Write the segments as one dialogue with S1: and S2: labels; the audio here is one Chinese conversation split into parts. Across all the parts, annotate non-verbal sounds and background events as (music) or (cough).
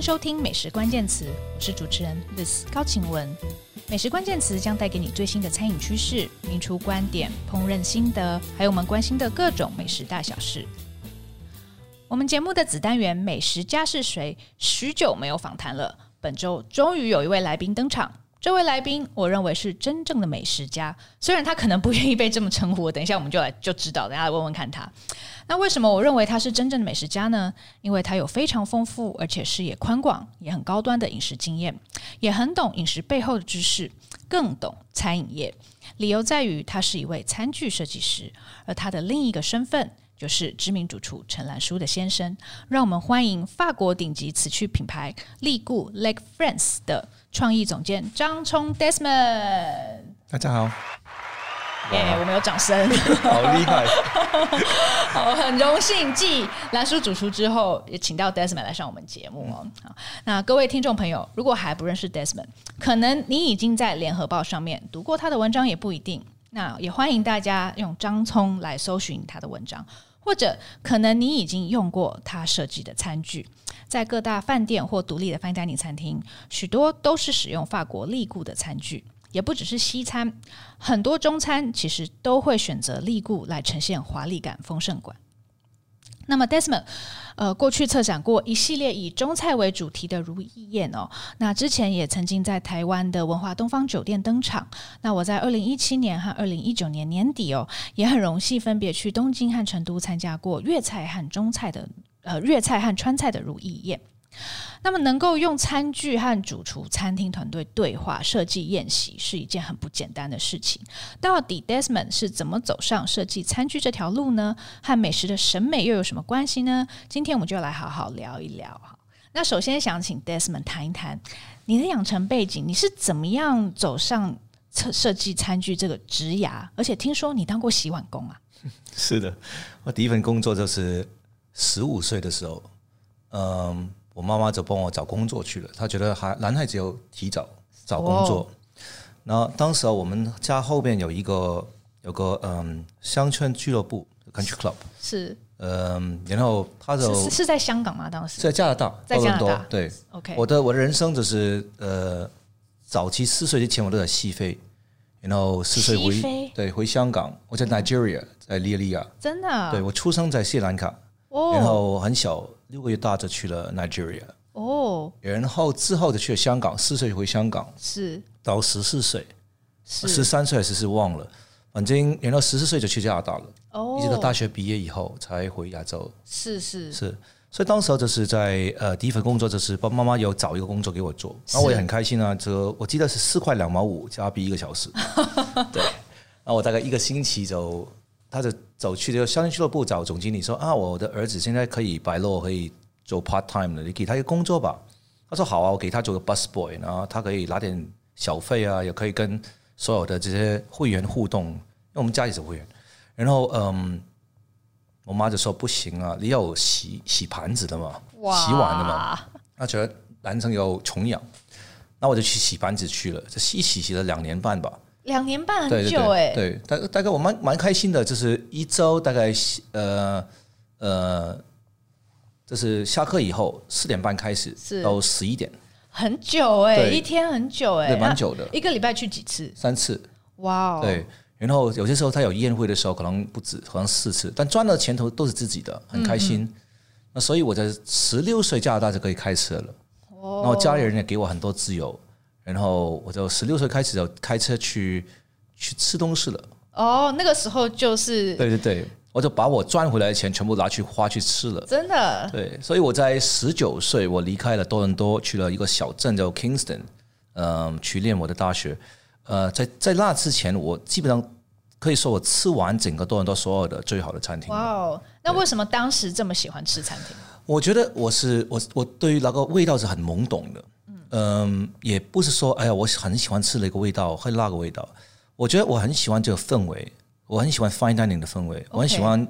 S1: 收听《美食关键词》，我是主持人 Liz 高晴雯。美食关键词将带给你最新的餐饮趋势、名厨观点、烹饪心得，还有我们关心的各种美食大小事。我们节目的子单元《美食家是谁》许久没有访谈了，本周终于有一位来宾登场。这位来宾，我认为是真正的美食家，虽然他可能不愿意被这么称呼。等一下我们就来就知道，等下来问问看他。那为什么我认为他是真正的美食家呢？因为他有非常丰富而且视野宽广，也很高端的饮食经验，也很懂饮食背后的知识，更懂餐饮业。理由在于他是一位餐具设计师，而他的另一个身份就是知名主厨陈兰舒的先生。让我们欢迎法国顶级瓷器品牌利固 （Lake France） 的。创意总监张聪 Desmond，
S2: 大家好，
S1: 耶！Yeah, 我们有掌声，(laughs)
S2: 好厉害，(laughs)
S1: 好，很荣幸继蓝叔主厨之后，也请到 Desmond 来上我们节目哦。好，那各位听众朋友，如果还不认识 Desmond，可能你已经在联合报上面读过他的文章，也不一定。那也欢迎大家用张聪来搜寻他的文章，或者可能你已经用过他设计的餐具。在各大饭店或独立的 fine dining 餐厅，许多都是使用法国利固的餐具，也不只是西餐，很多中餐其实都会选择利固来呈现华丽感、丰盛感。那么 Desmond，呃，过去策展过一系列以中菜为主题的如意宴哦。那之前也曾经在台湾的文化东方酒店登场。那我在二零一七年和二零一九年年底哦，也很荣幸分别去东京和成都参加过粤菜和中菜的。呃，粤菜和川菜的如意宴，那么能够用餐具和主厨、餐厅团队对话设计宴席，是一件很不简单的事情。到底 Desmond 是怎么走上设计餐具这条路呢？和美食的审美又有什么关系呢？今天我们就来好好聊一聊哈。那首先想请 Desmond 谈一谈你的养成背景，你是怎么样走上设设计餐具这个职涯？而且听说你当过洗碗工啊？(laughs)
S2: 是的，我第一份工作就是。十五岁的时候，嗯，我妈妈就帮我找工作去了。她觉得还男孩子要提早找工作。然后当时我们家后边有一个有个嗯乡村俱乐部 （country club），
S1: 是
S2: 嗯，然后他就是
S1: 是在香港吗？当时
S2: 在加拿大，
S1: 在加拿大。
S2: 对
S1: ，OK。
S2: 我的我的人生就是呃，早期四岁之前我都在西非，然后四岁回对回香港，我在 Nigeria，在利利亚。
S1: 真的？
S2: 对，我出生在斯里兰卡。Oh. 然后很小，六个月大就去了 Nigeria。哦，oh. 然后之后就去了香港，四岁回香港，
S1: 是
S2: 到十四岁，十三岁还是忘了，反正然后十四岁就去加拿大了。哦，oh. 一直到大学毕业以后才回亚洲。
S1: 是是
S2: 是，所以当时就是在呃第一份工作就是帮妈妈有找一个工作给我做，然后我也很开心啊，这我记得是四块两毛五加币一个小时。(laughs) 对，然后我大概一个星期就。他就走去这个乡村俱乐部找总经理说啊，我的儿子现在可以白落，可以做 part time 了，你给他一个工作吧。他说好啊，我给他做个 bus boy，然后他可以拿点小费啊，也可以跟所有的这些会员互动，因为我们家里是会员。然后嗯，我妈就说不行啊，你要洗洗盘子的嘛，洗碗的嘛。他觉得男生有穷养，那我就去洗盘子去了，这洗洗洗了两年半吧。
S1: 两年半很久哎，
S2: 对，大大概我蛮蛮开心的，就是一周大概呃呃，就是下课以后四点半开始，是。到十一点，
S1: 很久哎，一天很久哎，
S2: 对，蛮久的，
S1: 一个礼拜去几次？
S2: 三次，
S1: 哇哦，
S2: 对，然后有些时候他有宴会的时候，可能不止，可能四次，但赚的钱头都是自己的，很开心。那所以我在十六岁加拿大就可以开车了，然后家里人也给我很多自由。然后我就十六岁开始就开车去去吃东西了。
S1: 哦，那个时候就是
S2: 对对对，我就把我赚回来的钱全部拿去花去吃了。
S1: 真的？
S2: 对，所以我在十九岁我离开了多伦多，去了一个小镇叫 Kingston，嗯，去念我的大学。呃，在在那之前，我基本上可以说我吃完整个多伦多所有的最好的餐厅。哇哦，
S1: 那为什么当时这么喜欢吃餐厅？
S2: 我觉得我是我我对于那个味道是很懵懂的。嗯，也不是说，哎呀，我很喜欢吃那个味道，会那个味道。我觉得我很喜欢这个氛围，我很喜欢 fine dining 的氛围.我很喜欢，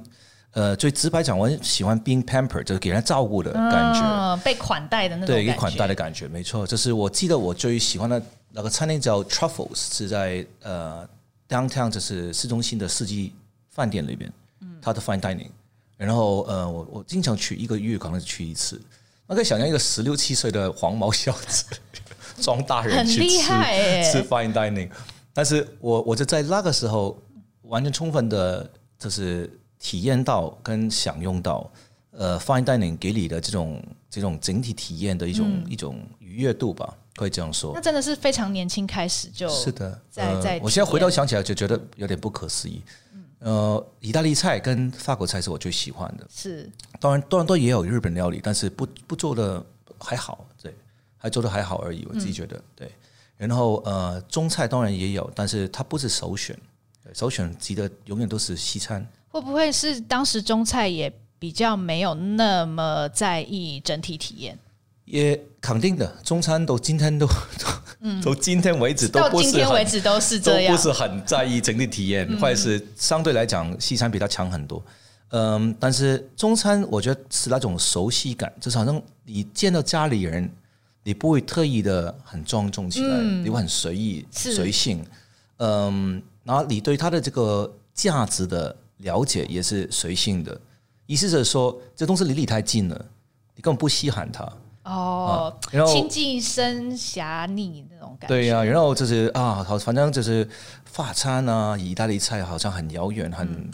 S2: 呃，最直白讲，我很喜欢 being pampered，就是给人照顾的感觉，
S1: 嗯，被款待的那种感觉。
S2: 对，被款待的感觉，没错。就是我记得我最喜欢的那个餐厅叫 Truffles，是在呃 downtown，就是市中心的四季饭店里边，嗯，它的 fine dining。然后呃，我我经常去，一个月可能去一次。那可以想象一个十六七岁的黄毛小子 (laughs) 装大人去吃吃 fine dining，但是我我就在那个时候完全充分的，就是体验到跟享用到，呃，fine dining 给你的这种这种整体体验的一种、嗯、一种愉悦度吧，可以这样说。
S1: 那真的是非常年轻开始就，
S2: 是的，
S1: 在在、
S2: 呃。我现在回头想起来就觉得有点不可思议。呃，意大利菜跟法国菜是我最喜欢的。
S1: 是，
S2: 当然，当然都也有日本料理，但是不不做的还好，对，还做的还好而已。我自己觉得，嗯、对。然后呃，中菜当然也有，但是它不是首选，首选级的永远都是西餐。
S1: 会不会是当时中菜也比较没有那么在意整体体验？
S2: 也肯定的，中餐都今天都，嗯，到今天为止都不是
S1: 到今天为止都是这样，
S2: 都不是很在意整体体验，嗯、或者是相对来讲西餐比它强很多。嗯，但是中餐我觉得是那种熟悉感，就是好像你见到家里人，你不会特意的很庄重起来，嗯、你会很随意随性。嗯，然后你对它的这个价值的了解也是随性的，意思是说这东西离你太近了，你根本不稀罕它。
S1: 哦，然后亲近生侠逆那种感觉。
S2: 对呀、啊，然后就是啊，好，反正就是法餐啊，意大利菜好像很遥远，很、嗯、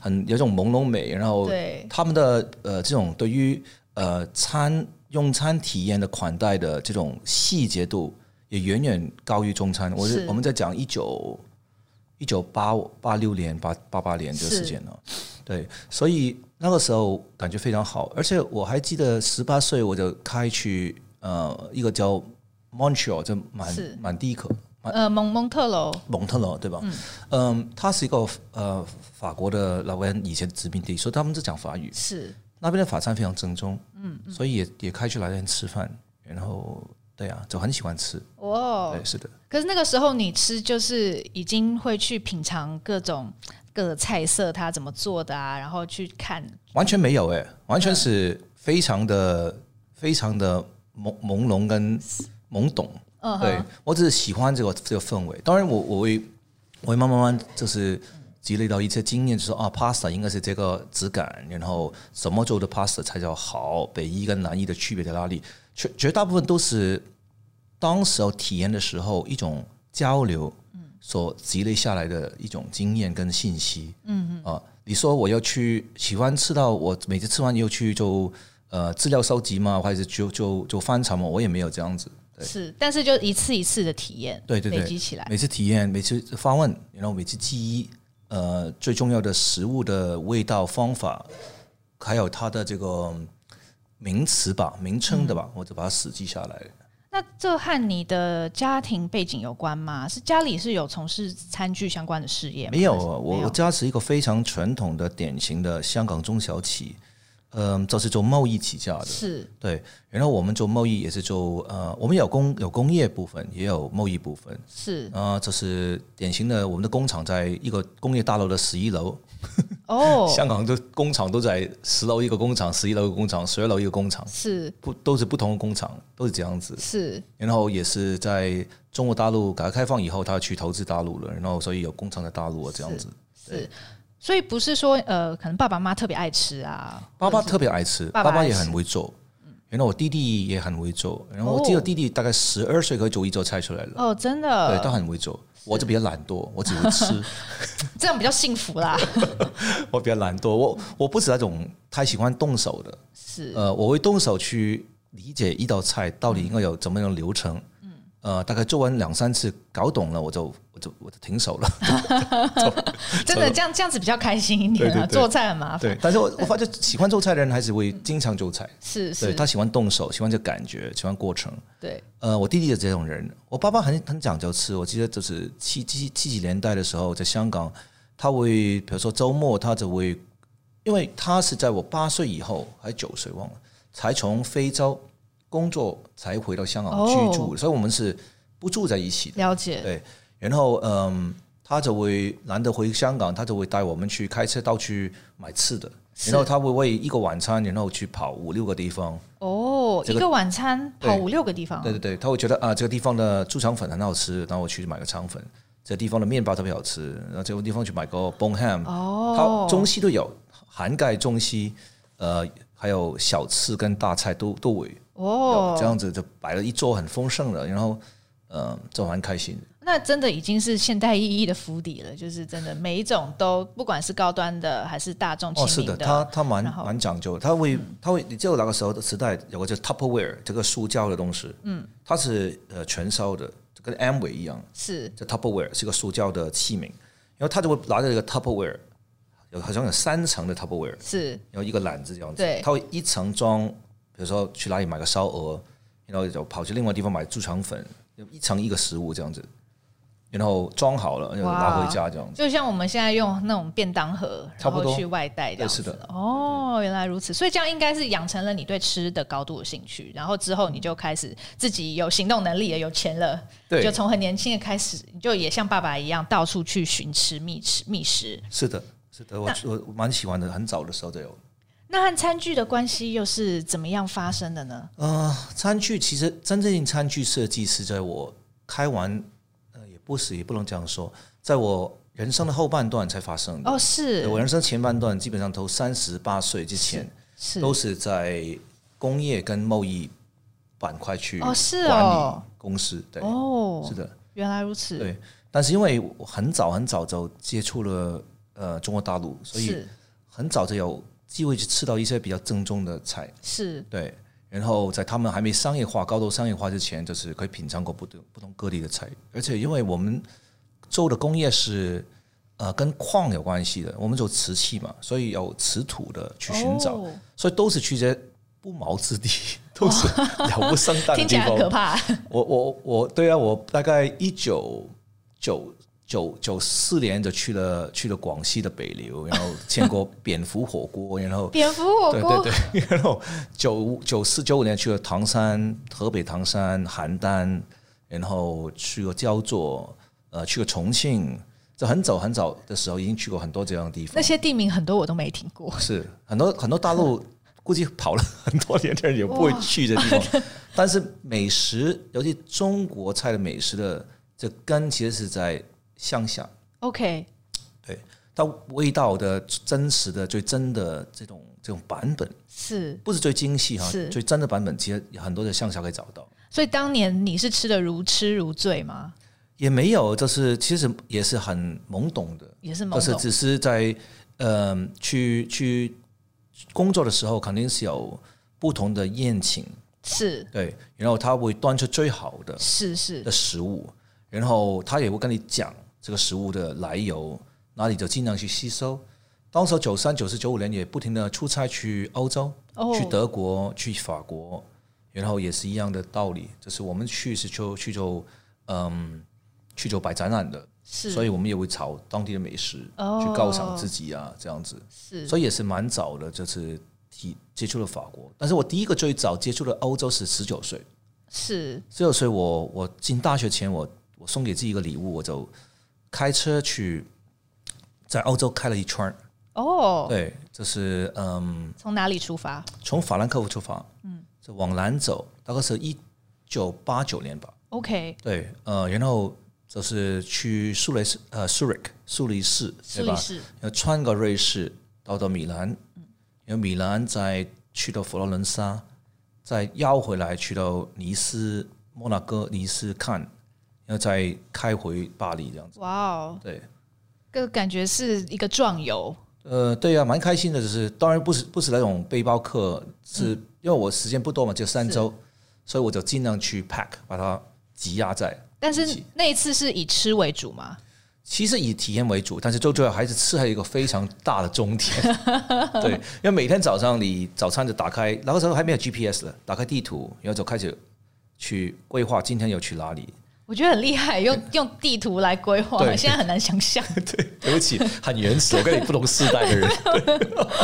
S2: 很有种朦胧美。然后他们的呃这种对于呃餐用餐体验的款待的这种细节度，也远远高于中餐。我是我们在讲一九一九八八六年八八八年这个时间了，对，所以。那个时候感觉非常好，而且我还记得十八岁我就开去呃一个叫 Montreal，就满满地可
S1: 呃蒙蒙特罗。
S2: 蒙特罗对吧？嗯，嗯，它是一个呃法国的老外以前殖民地，所以他们是讲法语，
S1: 是。
S2: 那边的法餐非常正宗，
S1: 嗯，
S2: 所以也也开去来那边吃饭，然后对啊，就很喜欢吃。
S1: 哦，
S2: 对，是的。
S1: 可是那个时候你吃就是已经会去品尝各种。各个菜色它怎么做的啊？然后去看，
S2: 完全没有哎、欸，完全是非常的、嗯、非常的朦朦胧跟懵懂。嗯，对我只是喜欢这个这个氛围。当然我，我我会我会慢慢慢就是积累到一些经验，就是说啊，pasta 应该是这个质感，然后什么做的 pasta 才叫好，北意跟南意的区别在哪里？绝绝大部分都是当时候体验的时候一种交流。所积累下来的一种经验跟信息，
S1: 嗯嗯，
S2: 啊，你说我要去喜欢吃到我每次吃完又去就呃资料收集嘛，或者是就就就翻查嘛，我也没有这样子。
S1: 是，但是就一次一次的体验，
S2: 对对对，
S1: 累积起来，
S2: 每次体验，每次发问，然后每次记忆，呃，最重要的食物的味道方法，还有它的这个名词吧、名称的吧，我就把它死记下来。
S1: 那这和你的家庭背景有关吗？是家里是有从事餐具相关的事业吗？
S2: 没有啊，我我家是一个非常传统的、典型的香港中小企，嗯、呃，就是做贸易起家的，
S1: 是
S2: 对。然后我们做贸易也是做呃，我们有工有工业部分，也有贸易部分，
S1: 是
S2: 啊、呃，这是典型的。我们的工厂在一个工业大楼的十一楼。(laughs)
S1: 哦，
S2: 香港的工厂都在十楼一个工厂，十一楼一个工厂，十二楼一个工厂，
S1: 是
S2: 不都是不同的工厂，都是这样子。
S1: 是，
S2: 然后也是在中国大陆改革开放以后，他去投资大陆了，然后所以有工厂在大陆这样子。
S1: 是，是所以不是说呃，可能爸爸妈妈特别爱吃啊，
S2: 爸爸特别爱吃，爸爸也很会做。然后我弟弟也很会做，然后我记得弟弟大概十二岁可以做一桌菜出来了。
S1: 哦，真的，
S2: 对，他很会做。我就比较懒惰，我只会吃，(laughs)
S1: 这样比较幸福啦。(laughs)
S2: 我比较懒惰，我我不是那种太喜欢动手的，
S1: 是
S2: 呃，我会动手去理解一道菜到底应该有怎么样流程。嗯，呃，大概做完两三次，搞懂了，我就我就我就停手了。(laughs)
S1: 真的这样这样子比较开心一点啊，做菜很麻烦。
S2: 对，但是我我发现喜欢做菜的人还是会经常做菜。
S1: 是是，
S2: 对，他喜欢动手，喜欢这感觉，喜欢过程。
S1: 对，
S2: 呃，我弟弟的这种人，我爸爸很很讲究吃。我记得就是七七七几年代的时候，在香港，他会比如说周末，他就会，因为他是在我八岁以后还是九岁忘了，才从非洲工作才回到香港居住，哦，所以我们是不住在一起的。
S1: 了解。
S2: 对，然后嗯。他就会难得回香港，他就会带我们去开车到去买吃的，然后他会为一个晚餐，然后去跑五六个地方。
S1: 哦，这个、一个晚餐跑五六个地方。
S2: 对对对，他会觉得啊，这个地方的猪肠粉很好吃，然后我去买个肠粉。这个地方的面包特别好吃，然后这个地方去买个 bone ham。
S1: 哦，
S2: 他中西都有，涵盖中西，呃。还有小吃跟大菜都都会
S1: 哦，
S2: 这样子就摆了一桌很丰盛的，然后嗯，就蛮开心。
S1: 那真的已经是现代意义的府邸了，就是真的每一种都不管是高端的还是大众亲民的，
S2: 哦，是的，他他蛮
S1: 后
S2: 蛮讲究，他会他会，你记得那个时候的时代有个叫 Tupperware 这个塑胶的东西，嗯，它是呃全烧的，跟 Amway 一样，
S1: 是。
S2: 这 Tupperware 是个塑胶的器皿，然后他就会拿着这个 Tupperware，有好像有三层的 Tupperware，
S1: 是，
S2: 然后一个篮子这样子，
S1: 对，
S2: 他会一层装，比如说去哪里买个烧鹅，然后就跑去另外地方买猪肠粉，一层一个食物这样子。然后装好了，然后拿回家这样子，
S1: 就像我们现在用那种便当盒，差不多去外带这样子。
S2: 是的。
S1: 哦，原来如此，所以这样应该是养成了你对吃的高度的兴趣，然后之后你就开始自己有行动能力了，有钱了，对，就从很年轻的开始，你就也像爸爸一样到处去寻吃觅吃觅食。
S2: 是的，是的，我我蛮喜欢的，很早的时候就有。
S1: 那和餐具的关系又是怎么样发生的呢？
S2: 呃，餐具其实真正餐具设计是在我开完。呃，也不是，也不能这样说，在我人生的后半段才发生的。
S1: 哦，是
S2: 我人生前半段基本上都三十八岁之前，是都是在工业跟贸易板块去哦是哦公司。对，
S1: 哦，
S2: 是的，
S1: 原来如此。
S2: 对，但是因为我很早很早就接触了呃中国大陆，所以很早就有机会去吃到一些比较正宗的菜。
S1: 是
S2: 对。然后在他们还没商业化、高度商业化之前，就是可以品尝过不同不同各地的菜。而且因为我们做的工业是呃跟矿有关系的，我们做瓷器嘛，所以有瓷土的去寻找，哦、所以都是去这些不毛之地，都是了不生蛋的地方。听起来
S1: 很可怕。
S2: 我我我，对啊，我大概一九九。九九四年就去了去了广西的北流，然后见过 (laughs) 蝙蝠火锅，然后
S1: 蝙蝠火锅，
S2: 对对对，(laughs) 然后九九四九五年去了唐山，河北唐山、邯郸，然后去过焦作，呃，去过重庆，就很早很早的时候已经去过很多这样的地方。
S1: 那些地名很多我都没听过，
S2: 是很多很多大陆 (laughs) 估计跑了很多年的人也不会去的地方，但是美食，尤其中国菜的美食的这根其实是在。乡下
S1: ，OK，
S2: 对，它味道的真实的最真的这种这种版本
S1: 是
S2: 不是最精细哈？是最真的版本，其实很多的向下可以找到。
S1: 所以当年你是吃的如痴如醉吗？
S2: 也没有，就是其实也是很懵懂的，
S1: 也是懵懂，
S2: 就是只是在嗯、呃、去去工作的时候，肯定是有不同的宴请，
S1: 是
S2: 对，然后他会端出最好的，
S1: 是是的食
S2: 物，然后他也会跟你讲。这个食物的来由，那你就尽量去吸收。当时九三、九四、九五年也不停的出差去欧洲，oh. 去德国、去法国，然后也是一样的道理，就是我们去是去去做，嗯，去做摆展览的，是，所以我们也会炒当地的美食，oh. 去犒赏自己啊，这样子，是，所以也是蛮早的，就是提接触了法国。但是我第一个最早接触的欧洲是十九岁，
S1: 是
S2: 十九岁我，我我进大学前我，我我送给自己一个礼物，我就。开车去，在欧洲开了一圈
S1: 哦，
S2: 对，就是嗯，
S1: 从哪里出发？
S2: 从法兰克福出发，嗯，就往南走，大概是一九八九年吧。
S1: OK，
S2: 对，呃，然后就是去苏黎世，呃，苏黎苏黎世，对吧？要穿过瑞士，到到米兰，嗯，然后米兰再去到佛罗伦萨，再绕回来去到尼斯、摩纳哥、尼斯看。要再开回巴黎这样子，
S1: 哇哦，
S2: 对，
S1: 个感觉是一个壮游。
S2: 呃，对啊，蛮开心的，就是当然不是不是那种背包客，是因为我时间不多嘛，就三周，所以我就尽量去 pack 把它挤压在。
S1: 但是那一次是以吃为主吗？
S2: 其实以体验为主，但是最主要还是吃，还有一个非常大的终点。(laughs) 对，因为每天早上你早餐就打开，那个时候还没有 GPS 了，打开地图，然后就开始去规划今天要去哪里。
S1: 我觉得很厉害，用用地图来规划，现在很难想象。(laughs)
S2: 对，对不起，很原始，我跟你不同世代的人。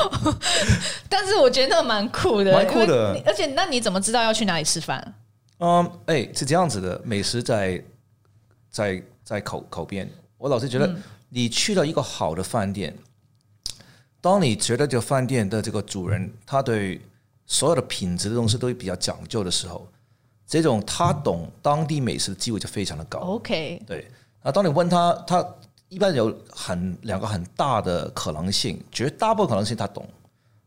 S2: (laughs)
S1: 但是我觉得那个蛮酷的，
S2: 蛮酷的。
S1: 而且，那你怎么知道要去哪里吃饭？
S2: 嗯，哎，是这样子的，美食在在在口口边。我老是觉得，你去了一个好的饭店，当你觉得这个饭店的这个主人，他对所有的品质的东西都比较讲究的时候。这种他懂当地美食的机会就非常的高。
S1: OK，
S2: 对。那当你问他，他一般有很两个很大的可能性，绝大部分可能性他懂，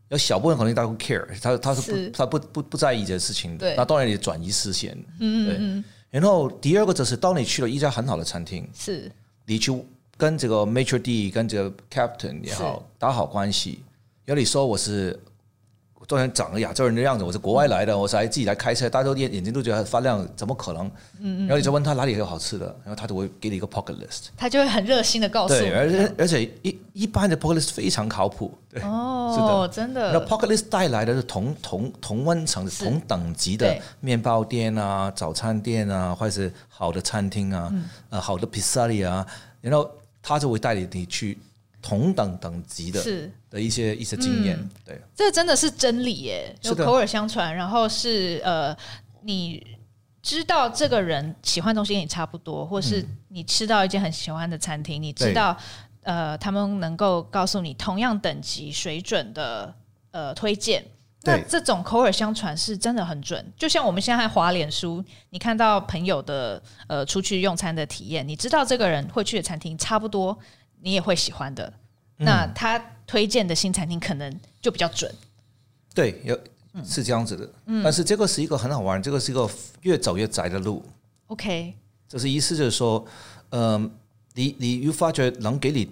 S2: 有小部分可能性他会 care，他他是不
S1: 是
S2: 他不不不在意这件事情的。
S1: 对
S2: 那当然你转移视线。
S1: 嗯
S2: 对
S1: 嗯，
S2: 然后第二个就是，当你去了一家很好的餐厅，
S1: 是
S2: 你去跟这个 maitre d' 跟这个 captain 也好打好关系。有你说我是。当然长个亚洲人的样子，我是国外来的，我是来自己来开车，大家都眼眼睛都觉得很发亮，怎么可能？嗯，然后你就问他哪里有好吃的，然后他就会给你一个 pocket list，
S1: 他就会很热心的告诉你。
S2: 对，而且而且一一般的 pocket list 非常靠谱，对，
S1: 哦，
S2: 是的，
S1: 真的。
S2: 那 pocket list 带来的是同同同温层、同等级的面包店啊、早餐店啊，或者是好的餐厅啊、嗯、呃好的 pizzeria 啊，然后他就会带你你去。同等等级的是。的一些一些经验，嗯、对，
S1: 这真的是真理耶，就口耳相传，然后是呃，你知道这个人喜欢东西跟你差不多，或是你吃到一间很喜欢的餐厅，嗯、你知道呃，他们能够告诉你同样等级水准的呃推荐，那这种口耳相传是真的很准。就像我们现在滑脸书，你看到朋友的呃出去用餐的体验，你知道这个人会去的餐厅差不多。你也会喜欢的，那他推荐的新餐厅可能就比较准。
S2: 对，有是这样子的。嗯，但是这个是一个很好玩，这个是一个越走越窄的路。
S1: OK，
S2: 就是意思就是说，嗯、呃，你你又发觉能给你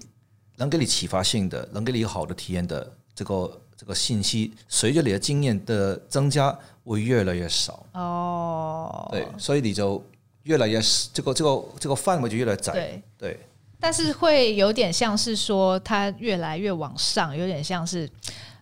S2: 能给你启发性的，能给你好的体验的这个这个信息，随着你的经验的增加，会越来越少。哦，对，所以你就越来越这个这个这个范围就越来越窄。对。对
S1: 但是会有点像是说，它越来越往上，有点像是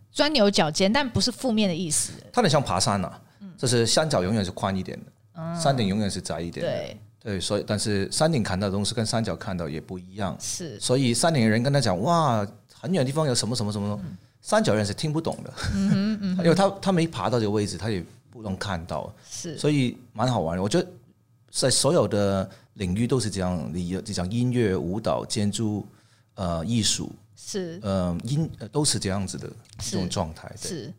S1: 钻牛角尖，但不是负面的意思。
S2: 它很像爬山啊，就是山脚永远是宽一点的，嗯、山顶永远是窄一点的。对，对，所以但是山顶看到的东西跟山脚看到也不一样。是，所以山顶的人跟他讲哇，很远的地方有什么什么什么，嗯、山脚人是听不懂的，嗯 (laughs) 哼嗯因为他他没爬到这个位置，他也不能看到。是，所以蛮好玩的。我觉得在所有的。领域都是这样，你你讲音乐、舞蹈、建筑、呃，艺术是，呃，音都是这样子的这种状态。
S1: 是，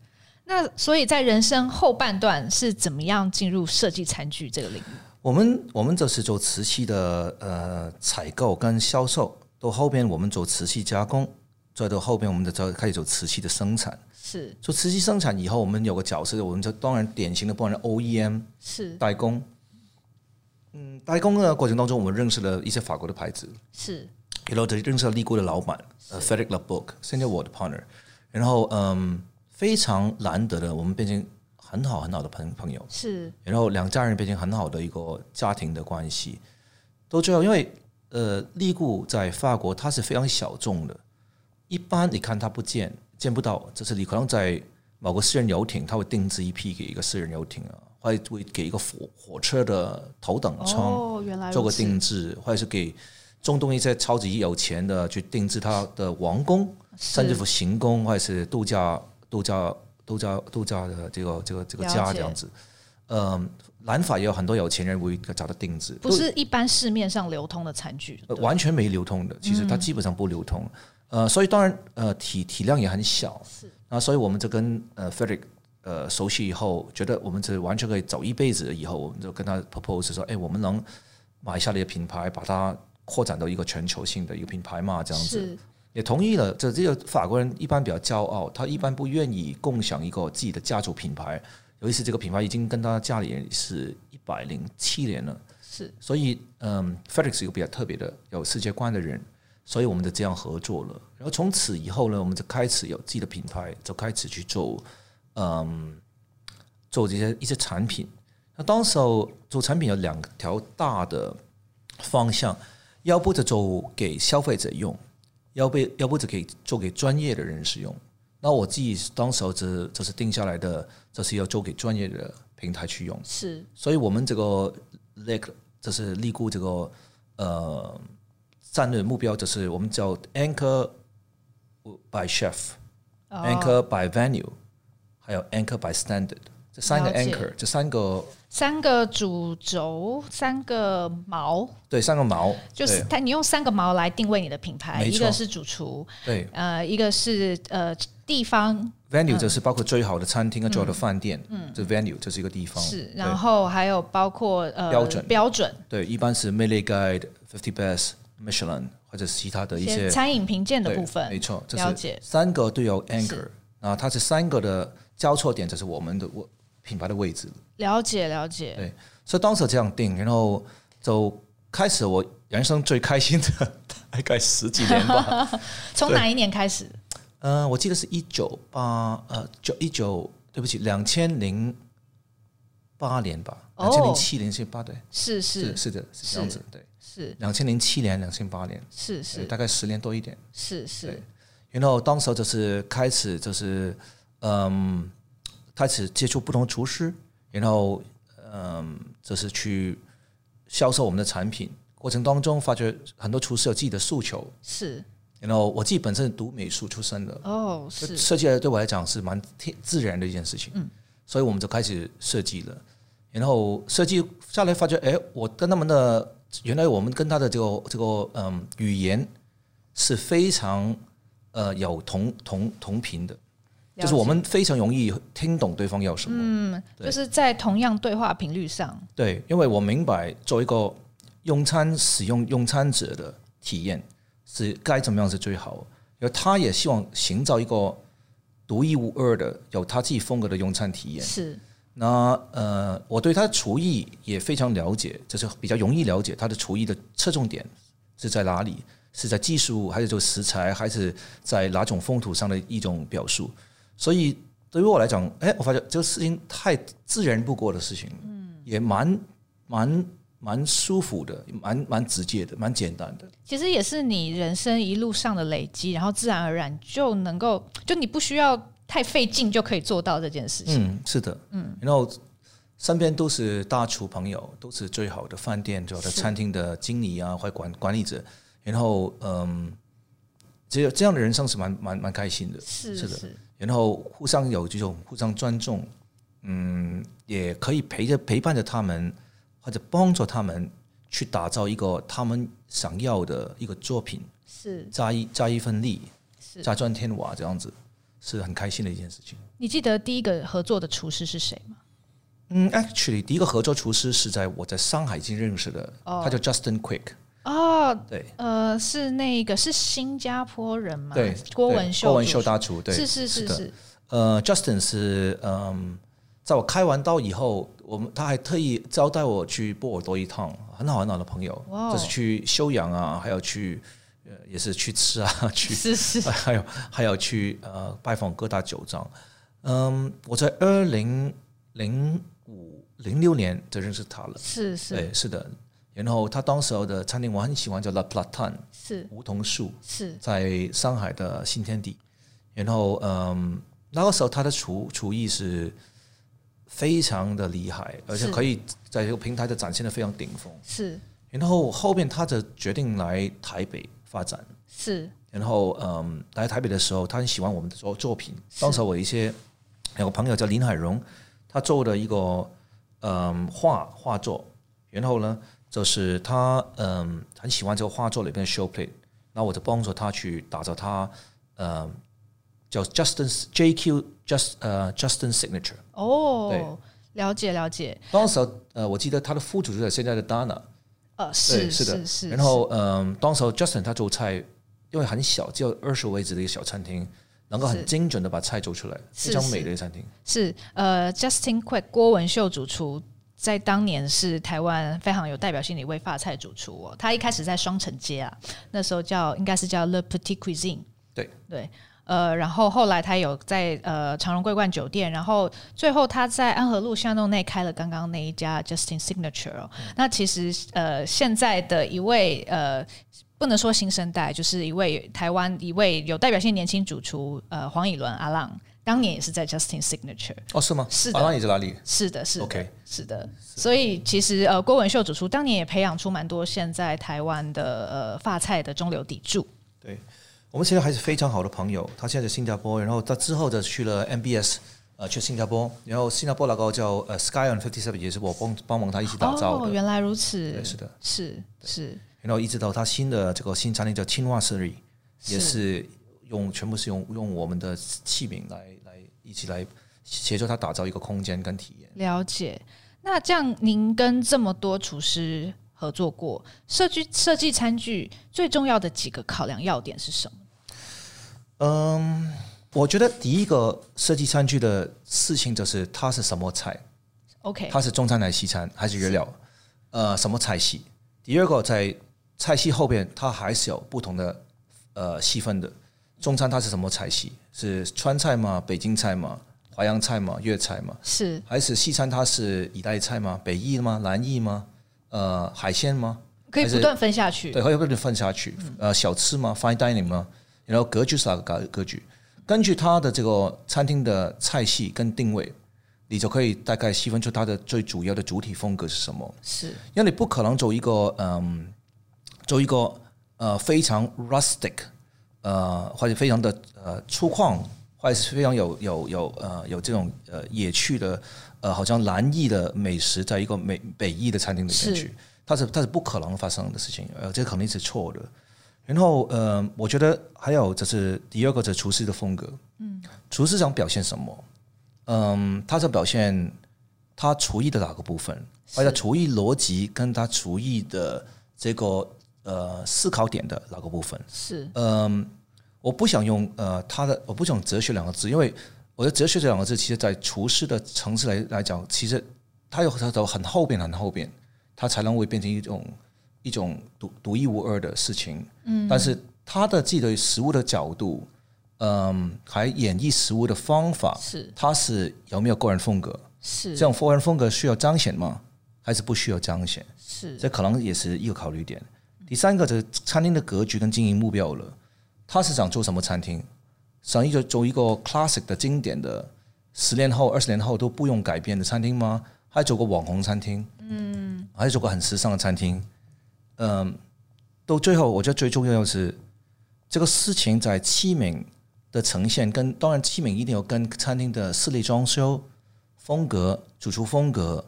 S1: 那所以在人生后半段是怎么样进入设计餐具这个领域？
S2: 我们我们这是做瓷器的呃采购跟销售，到后边我们做瓷器加工，再到后边我们就开始做瓷器的生产。是，做瓷器生产以后，我们有个角色，我们就当然典型的，不然 OEM 是代工。嗯，代工的过程当中，我们认识了一些法国的牌子，是，然后就认识了利固的老板，呃，Frédéric Leboeck，现在我的 partner，然后嗯，非常难得的，我们变成很好很好的朋朋友，是，然后两家人变成很好的一个家庭的关系，都知道，因为呃，利固在法国它是非常小众的，一般你看它不见见不到，就是你可能在某个私人游艇，他会定制一批给一个私人游艇啊。会会给一个火火车的头等舱做个定制，或者是给中东一些超级有钱的去定制他的王宫，甚至乎行宫，或者是度假度假度假度假的这个这个这个家这样子。嗯，南法也有很多有钱人会找他定制，
S1: 不是一般市面上流通的餐具，
S2: 完全没流通的，其实它基本上不流通。呃，所以当然呃体体量也很小，是。啊，所以我们就跟呃 Frédéric 呃，熟悉以后，觉得我们这完全可以走一辈子。以后我们就跟他 propose 说：“哎，我们能买下你的品牌，把它扩展到一个全球性的一个品牌嘛？这样子也同意了。这这个法国人一般比较骄傲，他一般不愿意共享一个自己的家族品牌。尤其是这个品牌已经跟他家里人是一百零七年了，是。所以，嗯一个比较特别的有世界观的人，所以我们就这样合作了。然后从此以后呢，我们就开始有自己的品牌，就开始去做。嗯，做这些一些产品，那当时候做产品有两条大的方向，要不就做给消费者用，要不要不就可以做给专业的人使用。那我自己当时候就就是定下来的，就是要做给专业的平台去用。是，所以我们这个 Lake 就是立固这个呃战略目标，就是我们叫 Anchor by Chef，Anchor、oh. by Venue。还有 anchor by standard，这三个 anchor，这三个
S1: 三个主轴，三个锚，
S2: 对，三个锚，
S1: 就是它，你用三个锚来定位你的品牌，一个是主厨，
S2: 对，
S1: 呃，一个是呃地方
S2: ，venue 就是包括最好的餐厅和最好的饭店，嗯，这 venue 这是一个地方，
S1: 是，然后还有包括呃标准。标准，
S2: 对，一般是 Michelin Guide、Fifty Best、Michelin 或者其他的一些
S1: 餐饮评鉴的部分，
S2: 没错，了解，三个都有 anchor。那它是三个的交错点就是我们的我品牌的位置。
S1: 了解了解。
S2: 对，所以当时这样定，然后就开始我人生最开心的 (laughs) 大概十几年吧。(laughs)
S1: 从哪一年开始？
S2: 嗯、呃，我记得是一九八呃九一九，对不起，两千零八年吧，两千零七年是八对，
S1: 是是
S2: 是是的，是这样子，对，
S1: 是
S2: 两千零七年，两千八年，
S1: 是是
S2: 大概十年多一点，
S1: 是是。
S2: 然后当时就是开始就是嗯，开始接触不同厨师，然后嗯，就是去销售我们的产品。过程当中，发觉很多厨师有自己的诉求，
S1: 是。
S2: 然后我自己本身是读美术出身的，
S1: 哦，是。
S2: 设计对我来讲是蛮天自然的一件事情，嗯，所以我们就开始设计了。然后设计下来发觉，哎，我跟他们的原来我们跟他的这个这个嗯语言是非常呃有同同同频的，就是我们非常容易听懂对方要什么，
S1: 嗯，就是在同样对话频率上。
S2: 对，因为我明白作为一个用餐使用用餐者的体验。是该怎么样是最好？因为他也希望寻找一个独一无二的、有他自己风格的用餐体验。
S1: 是。
S2: 那呃，我对他的厨艺也非常了解，就是比较容易了解他的厨艺的侧重点是在哪里？是在技术，还是就食材，还是在哪种风土上的一种表述？所以对于我来讲，哎，我发觉这个事情太自然不过的事情，嗯，也蛮蛮。蛮舒服的，蛮蛮直接的，蛮简单的。
S1: 其实也是你人生一路上的累积，然后自然而然就能够，就你不需要太费劲就可以做到这件事情。
S2: 嗯，是的，嗯。然后身边都是大厨朋友，都是最好的饭店、最好的餐厅的经理啊，或管管理者。然后，嗯，这这样的人生是蛮蛮蛮开心的。
S1: 是是的。
S2: 然后互相有这种互相尊重，嗯，也可以陪着陪伴着他们。或者帮助他们去打造一个他们想要的一个作品，
S1: 是
S2: 加一加一份力，
S1: 是
S2: 加砖添瓦这样子，是很开心的一件事情。
S1: 你记得第一个合作的厨师是谁吗？
S2: 嗯，actually，第一个合作厨师是在我在上海已经认识的，oh. 他叫 Justin Quick。
S1: 哦，
S2: 对，
S1: 呃，是那个是新加坡人嘛？
S2: 对，
S1: 郭文秀，
S2: 郭文秀大厨，对，
S1: 是是是是，
S2: 呃，Justin 是嗯，在我开完刀以后。我们他还特意招待我去波尔多一趟，很好很好的朋友就是去休养啊，还有去呃也是去吃啊，(laughs) 去
S1: 是是，(laughs)
S2: 还有还有去呃拜访各大酒庄。嗯，我在二零零五零六年就认识他了，
S1: 是是，对
S2: 是的。然后他当时候的餐厅我很喜欢，叫 La Platane，
S1: 是
S2: 梧桐树，
S1: 是
S2: 在上海的新天地。然后嗯，那个时候他的厨厨艺是。非常的厉害，而且可以在这个平台的展现的非常顶峰。
S1: 是，
S2: 然后后面他就决定来台北发展。
S1: 是，然
S2: 后嗯，来台北的时候，他很喜欢我们的作作品。当时我一些有个朋友叫林海荣，他做的一个嗯画画作，然后呢，就是他嗯很喜欢这个画作里边的 show plate，那我就帮助他去打造他嗯。叫 Justin JQ Just 呃、uh, Justin Signature
S1: 哦，对，了解了解。
S2: 当时呃，我记得他的副主是现在的 Dana，
S1: 呃，是
S2: 是的，
S1: 是是。
S2: 然后嗯，当时 Justin 他做菜，因为很小，只有二十位置的一个小餐厅，能够很精准的把菜做出来，非常美的一个餐厅。
S1: 是呃，Justin Quick 郭文秀主厨，在当年是台湾非常有代表性的一位法菜主厨哦。他一开始在双城街啊，那时候叫应该是叫 Le Petit Cuisine，
S2: 对对。
S1: 呃，然后后来他有在呃长荣桂冠酒店，然后最后他在安和路巷弄内开了刚刚那一家 Justin Signature 哦。嗯、那其实呃现在的一位呃不能说新生代，就是一位台湾一位有代表性年轻主厨呃黄以伦阿浪，当年也是在 Justin Signature
S2: 哦，是吗？
S1: 是的，
S2: 阿浪也在哪里？是
S1: 的，是的
S2: ，OK，
S1: 是的。所以其实呃郭文秀主厨当年也培养出蛮多现在台湾的呃发菜的中流砥柱。
S2: 对。我们现在还是非常好的朋友。他现在在新加坡，然后他之后的去了 MBS，呃，去新加坡。然后新加坡那个叫呃 Sky on Fifty Seven，也是我帮帮忙他一起打造的。
S1: 哦，原来如此。
S2: 对，是的，
S1: 是是。
S2: 然后一直到他新的这个新餐厅叫青蛙 Siri，也是用全部是用用我们的器皿来来一起来协助他打造一个空间跟体验。
S1: 了解。那这样，您跟这么多厨师合作过，设计设计餐具最重要的几个考量要点是什么？
S2: 嗯，我觉得第一个设计餐具的事情就是它是什么菜
S1: ，OK，
S2: 它是中餐还是西餐还是原料，呃，什么菜系？第二个在菜系后边，它还是有不同的呃细分的。中餐它是什么菜系？是川菜吗？北京菜吗？淮扬菜吗？粤菜吗？
S1: 是还
S2: 是西餐？它是意大利菜吗？北意吗？南意吗？呃，海鲜吗？
S1: 可以不断分下去。
S2: 对，可以不断分下去。呃，小吃吗？Fine dining 吗？然后格局是哪个格格局？根据它的这个餐厅的菜系跟定位，你就可以大概细分出它的最主要的主体风格是什么。
S1: 是，
S2: 因为你不可能做一个嗯，做一个呃非常 rustic。呃，或者非常的呃粗犷，或者是非常有有有呃有这种呃野趣的呃，好像南意的美食，在一个美北意的餐厅里面去，是它是它是不可能发生的事情，呃，这肯定是错的。然后呃，我觉得还有就是第二个，就是厨师的风格，嗯，厨师想表现什么？嗯，他想表现他厨艺的哪个部分，或者厨艺逻辑跟他厨艺的这个。呃，思考点的那个部分
S1: 是？
S2: 嗯，我不想用呃他的，我不想哲学两个字，因为我觉得哲学这两个字，其实在厨师的层次来来讲，其实它有它走很后边很后边，它才能会变成一种一种独独一无二的事情。嗯，但是他的自己的食物的角度，嗯，还演绎食物的方法
S1: 是，
S2: 他是有没有个人风格？
S1: 是
S2: 这种个人风格需要彰显吗？还是不需要彰显？
S1: 是，
S2: 这可能也是一个考虑点。第三个就是餐厅的格局跟经营目标了，他是想做什么餐厅？想一个做一个 classic 的经典的，十年后、二十年后都不用改变的餐厅吗？还做个网红餐厅？嗯，还是做个很时尚的餐厅？嗯，到最后，我觉得最重要的是这个事情在器皿的呈现，跟当然器皿一定要跟餐厅的室内装修风格、主厨风格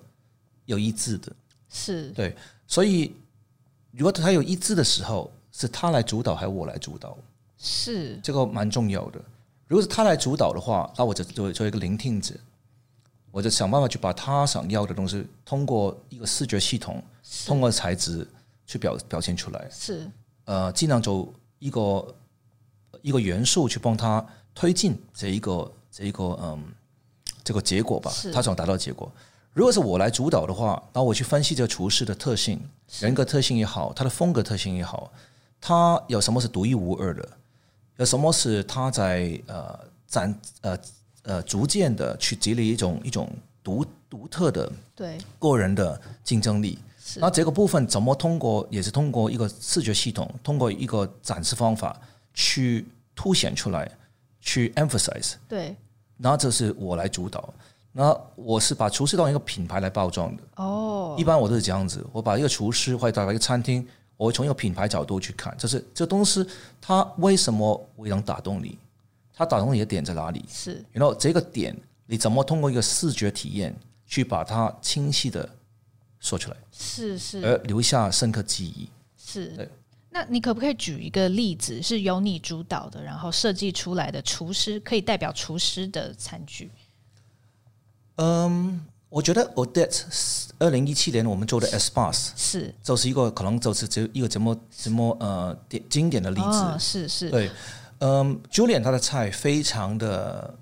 S2: 有一致的，
S1: 是
S2: 对，所以。如果他有一致的时候，是他来主导还是我来主导？
S1: 是
S2: 这个蛮重要的。如果是他来主导的话，那我就做做一个聆听者，我就想办法去把他想要的东西，通过一个视觉系统，通过材质去表表现出来。
S1: 是
S2: 呃，尽量走一个一个元素去帮他推进这一个这一个嗯这个结果吧，他想达到结果。如果是我来主导的话，那我去分析这个厨师的特性、人格特性也好，他的风格特性也好，他有什么是独一无二的，有什么是他在呃展呃呃逐渐的去积累一种一种独独特的对个人的竞争力。那这个部分怎么通过，也是通过一个视觉系统，通过一个展示方法去凸显出来，去 emphasize。
S1: 对，
S2: 那这是我来主导。那我是把厨师当一个品牌来包装的
S1: 哦，
S2: 一般我都是这样子，我把一个厨师或者打开一个餐厅，我会从一个品牌角度去看，就是这东西它为什么会能打动你？它打动你的点在哪里？
S1: 是，
S2: 然后这个点你怎么通过一个视觉体验去把它清晰的说出来？
S1: 是是，
S2: 而留下深刻记忆。
S1: 是，
S2: 对。
S1: 那你可不可以举一个例子，是由你主导的，然后设计出来的厨师可以代表厨师的餐具？
S2: 嗯，我觉得 Odette 二零一七年我们做的 Espace
S1: 是，
S2: 就是一个可能就是这一个怎么怎么呃典经典的例子，
S1: 哦、是是，
S2: 对，嗯，Julian 他的菜非常的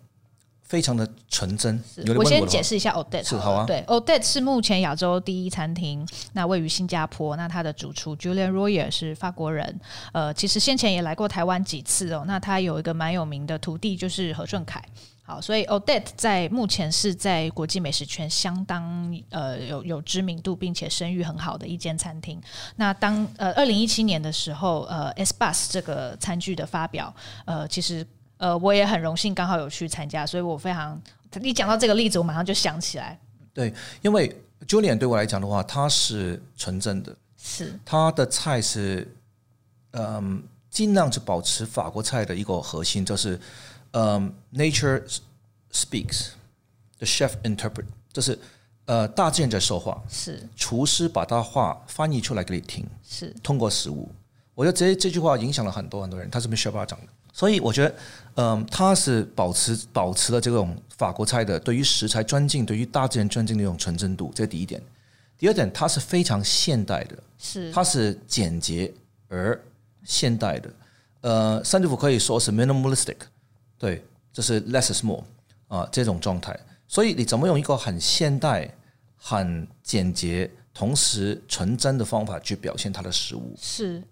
S2: 非常的纯真。我，
S1: 我先解释一下 Odette
S2: 是好啊，
S1: 对，Odette 是目前亚洲第一餐厅，那位于新加坡，那他的主厨 Julian Royer 是法国人，呃，其实先前也来过台湾几次哦，那他有一个蛮有名的徒弟就是何顺凯。好，所以 Odette 在目前是在国际美食圈相当呃有有知名度，并且声誉很好的一间餐厅。那当呃二零一七年的时候，呃 Espace 这个餐具的发表，呃其实呃我也很荣幸刚好有去参加，所以我非常一讲到这个例子，我马上就想起来。
S2: 对，因为 Julian 对我来讲的话，他是纯正的，
S1: 是
S2: 他的菜是嗯尽量是保持法国菜的一个核心，就是。嗯、um,，Nature speaks，the chef interpret，就是呃，大自然在说话，
S1: 是。
S2: 厨师把他话翻译出来给你听，
S1: 是。
S2: 通过食物。我觉得这这句话影响了很多很多人，他是 Michel 讲的，所以我觉得，嗯，他是保持保持了这种法国菜的对于食材尊敬、对于大自然尊敬的一种纯真度，这是第一点。第二点，它是非常现代的，
S1: 是。
S2: 它是简洁而现代的，呃，甚至乎可以说是 minimalistic。对，就是 less is more 啊这种状态。所以你怎么用一个很现代、很简洁，同时纯真的方法去表现它的食物？
S1: 是。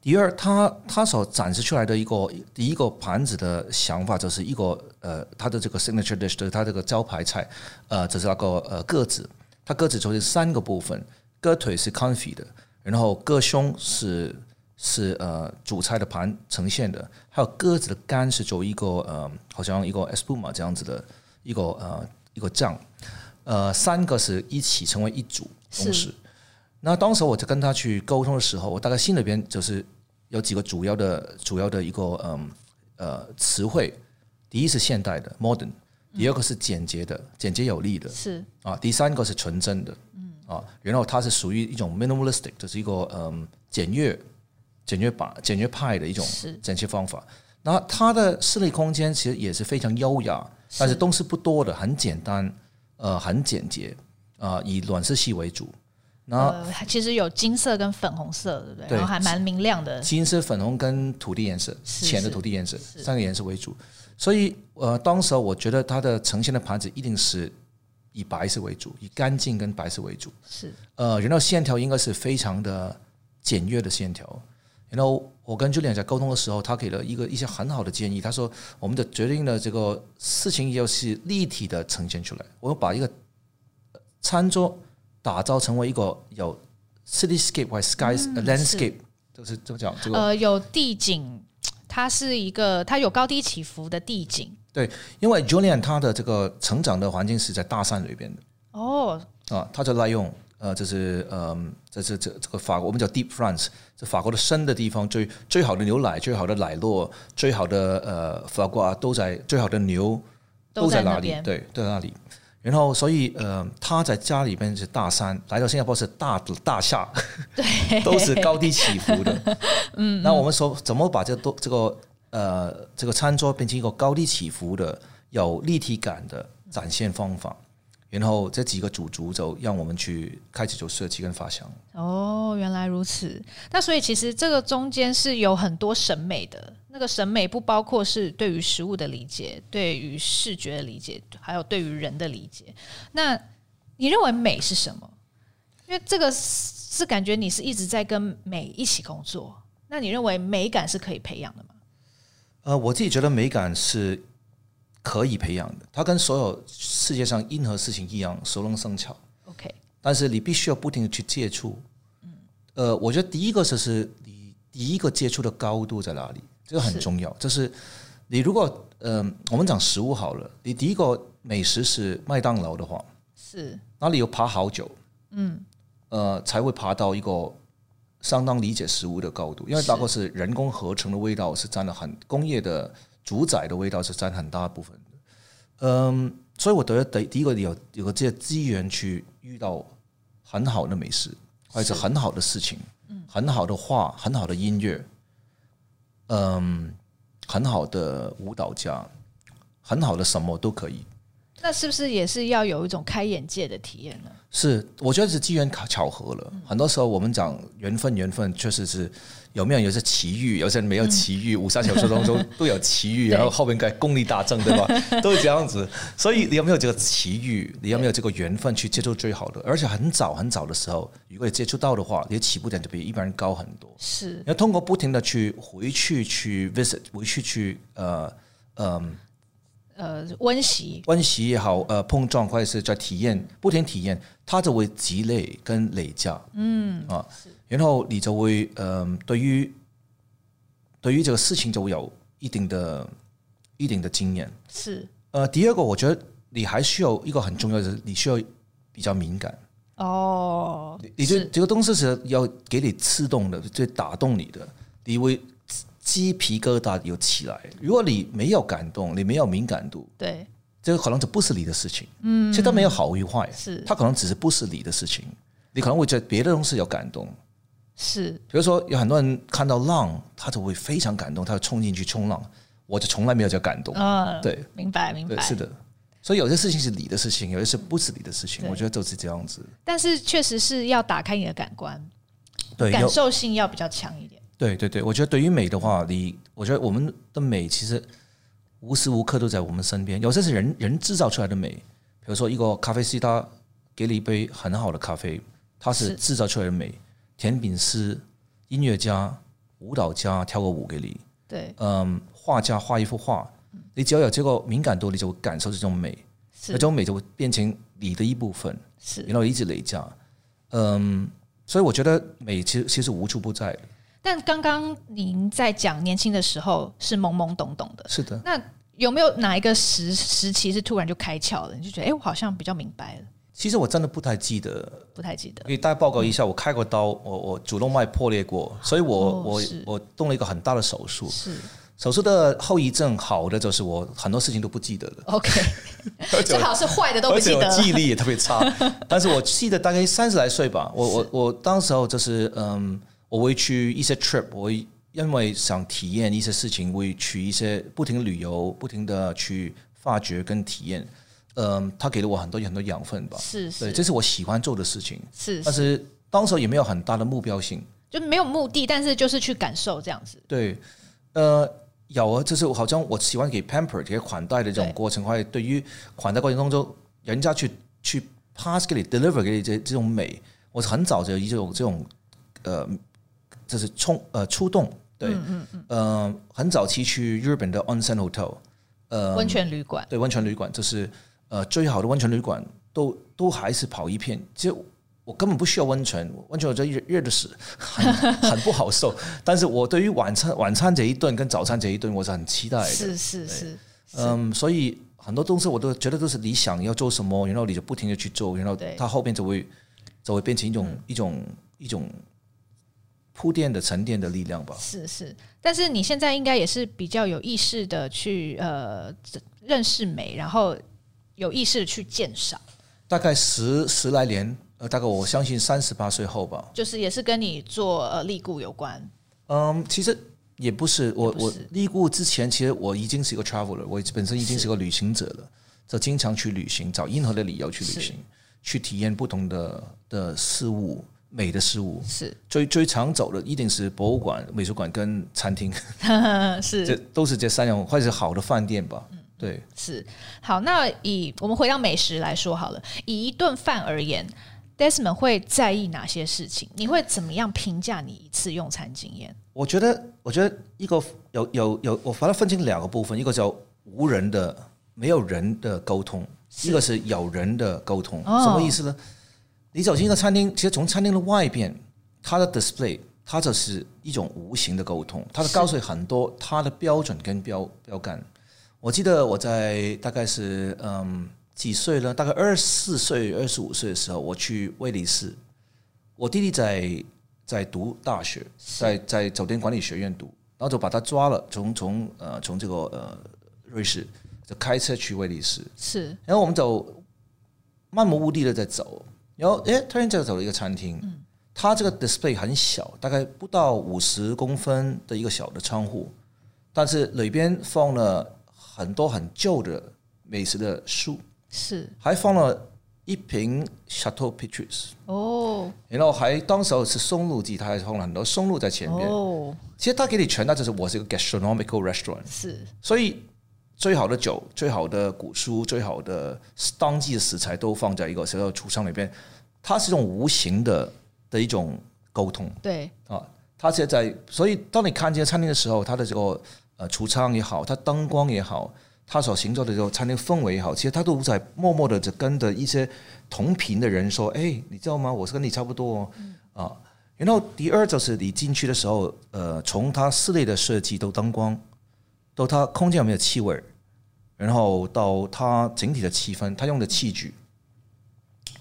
S2: 第二，他他所展示出来的一个第一个盘子的想法，就是一个呃，他的这个 signature dish，就是他这个招牌菜，呃，就是那个呃鸽子，它鸽子就是三个部分，鸽腿是 confit 的，然后鸽胸是是呃主菜的盘呈现的，还有鸽子的肝是做一个呃，好像一个 espuma 这样子的一个呃一个酱，呃，三个是一起成为一组东西。那当时我在跟他去沟通的时候，我大概心里边就是有几个主要的、主要的一个嗯呃词汇。第一是现代的 modern，第二个是简洁的、简洁有力的，是。啊，第三个是纯真的，嗯。啊，然后它是属于一种 minimalistic，就是一个嗯简约、简约版、简约派的一种剪切方法。那它的室内空间其实也是非常优雅，但是东西不多的，很简单，呃，很简洁啊，以暖色系为主。然后、
S1: 呃、其实有金色跟粉红色，对不对？对，然后还蛮明亮的。
S2: 金色、粉红跟土地颜色，浅的土地颜色，三个颜色为主。所以，呃，当时我觉得它的呈现的盘子一定是以白色为主，以干净跟白色为主。是。呃，然后线条应该是非常的简约的线条。然后我跟 Julian 在沟通的时候，他给了一个一些很好的建议。他说，我们的决定的这个事情要是立体的呈现出来。我把一个餐桌。打造成为一个有 cityscape 或嗯、landscape，就是怎么讲？这个
S1: 呃，有地景，它是一个它有高低起伏的地景。
S2: 对，因为 Julian 他的这个成长的环境是在大山里边的。
S1: 哦。
S2: 啊，他在滥用呃，就是嗯，这这这这个法国，我们叫 Deep France，这法国的深的地方，最最好的牛奶，最好的奶酪，最好的呃，法国啊都在最好的牛都在哪里？对，都在那里。然后，所以呃，他在家里边是大山，来到新加坡是大大厦，(laughs) 对，都是高低起伏的。(laughs) 嗯，那我们说怎么把这都这个呃这个餐桌变成一个高低起伏的、有立体感的展现方法？然后这几个主族就让我们去开始做设计跟发想。
S1: 哦，原来如此。那所以其实这个中间是有很多审美的。那个审美不包括是对于食物的理解，对于视觉的理解，还有对于人的理解。那你认为美是什么？因为这个是感觉你是一直在跟美一起工作。那你认为美感是可以培养的吗？
S2: 呃，我自己觉得美感是。可以培养的，它跟所有世界上任何事情一样，熟能生巧。
S1: OK，
S2: 但是你必须要不停的去接触。嗯，呃，我觉得第一个就是你第一个接触的高度在哪里，这个很重要。是就是你如果嗯、呃，我们讲食物好了，你第一个美食是麦当劳的话，
S1: 是
S2: 那里有爬好久，嗯，呃，才会爬到一个相当理解食物的高度，因为大概是人工合成的味道是占了很工业的。主宰的味道是占很大部分的，嗯，所以我觉得第第一个有有个这些资源去遇到很好的美食，或者很好的事情，嗯，很好的画，很好的音乐，嗯，很好的舞蹈家，很好的什么都可以。
S1: 那是不是也是要有一种开眼界的体验呢？
S2: 是，我觉得是机缘巧合了。很多时候我们讲缘分，缘分确实是有没有有些奇遇，有些人没有奇遇。武侠小说当中都有奇遇，(laughs) 然后后面该功力大增，对吧？(laughs) 都是这样子。所以你有没有这个奇遇？你有没有这个缘分去接触最好的？而且很早很早的时候，如果你接触到的话，你的起步点就比一般人高很多。是，要通过不停的去回去去 visit，回去去呃嗯。
S1: 呃，温习，
S2: 温习也好，呃，碰撞或者是在体验，不停体验，它就会积累跟累加，嗯啊，然后你就会，嗯、呃，对于对于这个事情就会有一定的、一定的经验。是，呃，第二个，我觉得你还需要一个很重要的，你需要比较敏感。哦，你这这个东西是要给你刺动的，最打动你的，你会。鸡皮疙瘩有起来。如果你没有感动，你没有敏感度，对，这个可能就不是你的事情。嗯，其实它没有好与坏，是它可能只是不是你的事情。你可能会觉得别的东西有感动，是，比如说有很多人看到浪，他就会非常感动，他就冲进去冲浪。我就从来没有叫感动。嗯，对，
S1: 明白明白，
S2: 是的。所以有些事情是你的事情，有些是不是你的事情。我觉得都是这样子。
S1: 但是确实是要打开你的感官，对，感受性要比较强一点。
S2: 对对对，我觉得对于美的话，你我觉得我们的美其实无时无刻都在我们身边。有些是人人制造出来的美，比如说一个咖啡师，他给你一杯很好的咖啡，他是制造出来的美。甜品师、音乐家、舞蹈家跳个舞给你，
S1: 对，
S2: 嗯，画家画一幅画，你只要有这个敏感度，你就会感受这种美，这种美就会变成你的一部分，
S1: 是，
S2: 然后一直累加，嗯，所以我觉得美其实其实无处不在。
S1: 但刚刚您在讲年轻的时候是懵懵懂懂的，
S2: 是的。
S1: 那有没有哪一个时时期是突然就开窍了？你就觉得，哎，我好像比较明白了。
S2: 其实我真的不太记得，
S1: 不太记得。
S2: 给大家报告一下，我开过刀，我我主动脉破裂过，所以我、哦、我我动了一个很大的手术。
S1: 是
S2: 手术的后遗症，好的就是我很多事情都不记得了。
S1: OK，(laughs) 最好是坏的都不记得。
S2: 而且我记忆力也特别差，(laughs) 但是我记得大概三十来岁吧。我我我当时候就是嗯，我会去一些 trip，我会因为想体验一些事情，会去一些不停旅游，不停的去发掘跟体验。嗯，他给了我很多很多养分吧，
S1: 是是，
S2: 对，这是我喜欢做的事情，
S1: 是，是，
S2: 但是当时也没有很大的目标性，
S1: 就没有目的，但是就是去感受这样子。
S2: 对，呃，有啊，就是好像我喜欢给 pamper 给款待的这种过程，或者对于款待过程当中，人家去去 pass 给你 deliver 给你这这种美，我是很早就有这种这种呃，就是冲呃出动，对，嗯嗯嗯，呃，很早期去日本的 onsen hotel，呃，
S1: 温泉旅馆，
S2: 对，温泉旅馆就是。呃，最好的温泉旅馆都都还是跑一片，其实我根本不需要温泉，温泉我觉得热热的死，很很不好受。(laughs) 但是我对于晚餐晚餐这一顿跟早餐这一顿，我是很期待的。
S1: 是是是，
S2: 嗯，所以很多东西我都觉得都是你想要做什么，然后你就不停的去做，然后它后边就会就会变成一种、嗯、一种一种铺垫的沉淀的力量吧。
S1: 是是，但是你现在应该也是比较有意识的去呃认识美，然后。有意识的去鉴赏，
S2: 大概十十来年，呃，大概我相信三十八岁后吧，
S1: 就是也是跟你做呃立故有关。
S2: 嗯，其实也不是，我我立故之前，其实我已经是一个 traveler，我本身已经是个旅行者了，就经常去旅行，找任何的理由去旅行，去体验不同的的事物，美的事物。
S1: 是
S2: 最最常走的一定是博物馆、美术馆跟餐厅，(laughs)
S1: 是
S2: 这都是这三样，或者是好的饭店吧。嗯对，
S1: 是好。那以我们回到美食来说好了，以一顿饭而言，Desmond 会在意哪些事情？你会怎么样评价你一次用餐经验？
S2: 我觉得，我觉得一个有有有，我把它分成两个部分，一个叫无人的、没有人的沟通，一个是有人的沟通。哦、什么意思呢？你走进一个餐厅，其实从餐厅的外边，它的 display，它就是一种无形的沟通，它的告诉你很多它的标准跟标标杆。我记得我在大概是嗯几岁呢？大概二十四岁、二十五岁的时候，我去威尼斯。我弟弟在在读大学，在在酒店管理学院读，然后就把他抓了，从从呃从这个呃瑞士就开车去威尼斯。
S1: 是，
S2: 然后我们走漫无目的的在走，然后诶，突然间走了一个餐厅。嗯，它这个 display 很小，大概不到五十公分的一个小的窗户，但是里边放了。很多很旧的美食的书。
S1: 是，
S2: 还放了一瓶 Chateau Pictures
S1: 哦，
S2: 然后还当时候是松露鸡，他还放了很多松露在前面。
S1: 哦。
S2: 其实他给你传达就是我是一个 gastronomical restaurant，
S1: 是，
S2: 所以最好的酒、最好的古书、最好的当季的食材都放在一个小小的橱窗里边，它是一种无形的的一种沟通。
S1: 对
S2: 啊，它现在所以当你看这个餐厅的时候，它的这个。呃，橱窗也好，它灯光也好，它所形成的这个餐厅氛围也好，其实它都在默默的在跟着一些同频的人说：“哎，你知道吗？我是跟你差不多哦。嗯”啊，然后第二就是你进去的时候，呃，从它室内的设计到灯光，到它空间有没有气味，然后到它整体的气氛，它用的器具，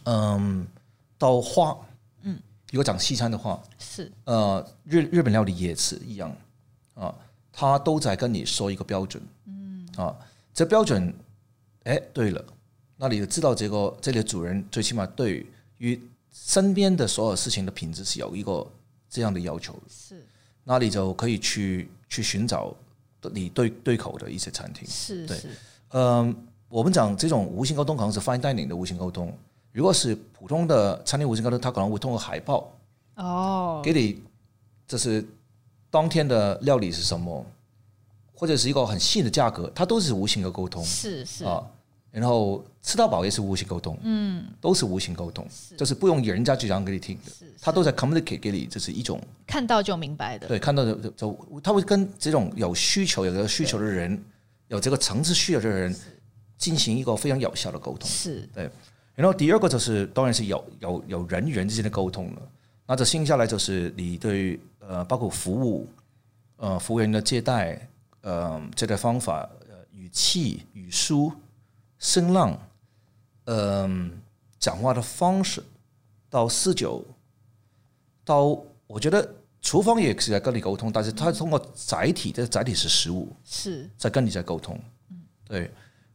S2: 嗯，到花，嗯，如果讲西餐的话，
S1: 是。
S2: 呃，日日本料理也是一样啊。他都在跟你说一个标准，嗯。啊，这标准，哎，对了，那你就知道这个这里的主人最起码对于身边的所有事情的品质是有一个这样的要求，
S1: 是，
S2: 那你就可以去去寻找你对对口的一些餐厅，
S1: 是，
S2: 是，嗯，我们讲这种无形沟通可能是 fine dining 的无形沟通，如果是普通的餐厅无形沟通，它可能会通过海报，
S1: 哦，
S2: 给你，这是。当天的料理是什么？或者是一个很细的价格，它都是无形的沟通。
S1: 是是
S2: 啊，然后吃到饱也是无形沟通，嗯，都是无形沟通，是就是不用人家去讲给你听的，是他都在 communicate 给你，就是一种
S1: 看到就明白的。
S2: 对，看到就就他会跟这种有需求、有这个需求的人，有这个层次需求的人进行一个非常有效的沟通。是对。然后第二个就是，当然是有有有人与人之间的沟通了。那这剩下来就是你对呃，包括服务，呃，服务员的接待。呃，接待方法，呃，语气、语速、声浪，嗯、呃，讲话的方式，到四九，到我觉得厨房也是在跟你沟通，但是他通过载体，这载体是食物，是在跟你在沟通，对，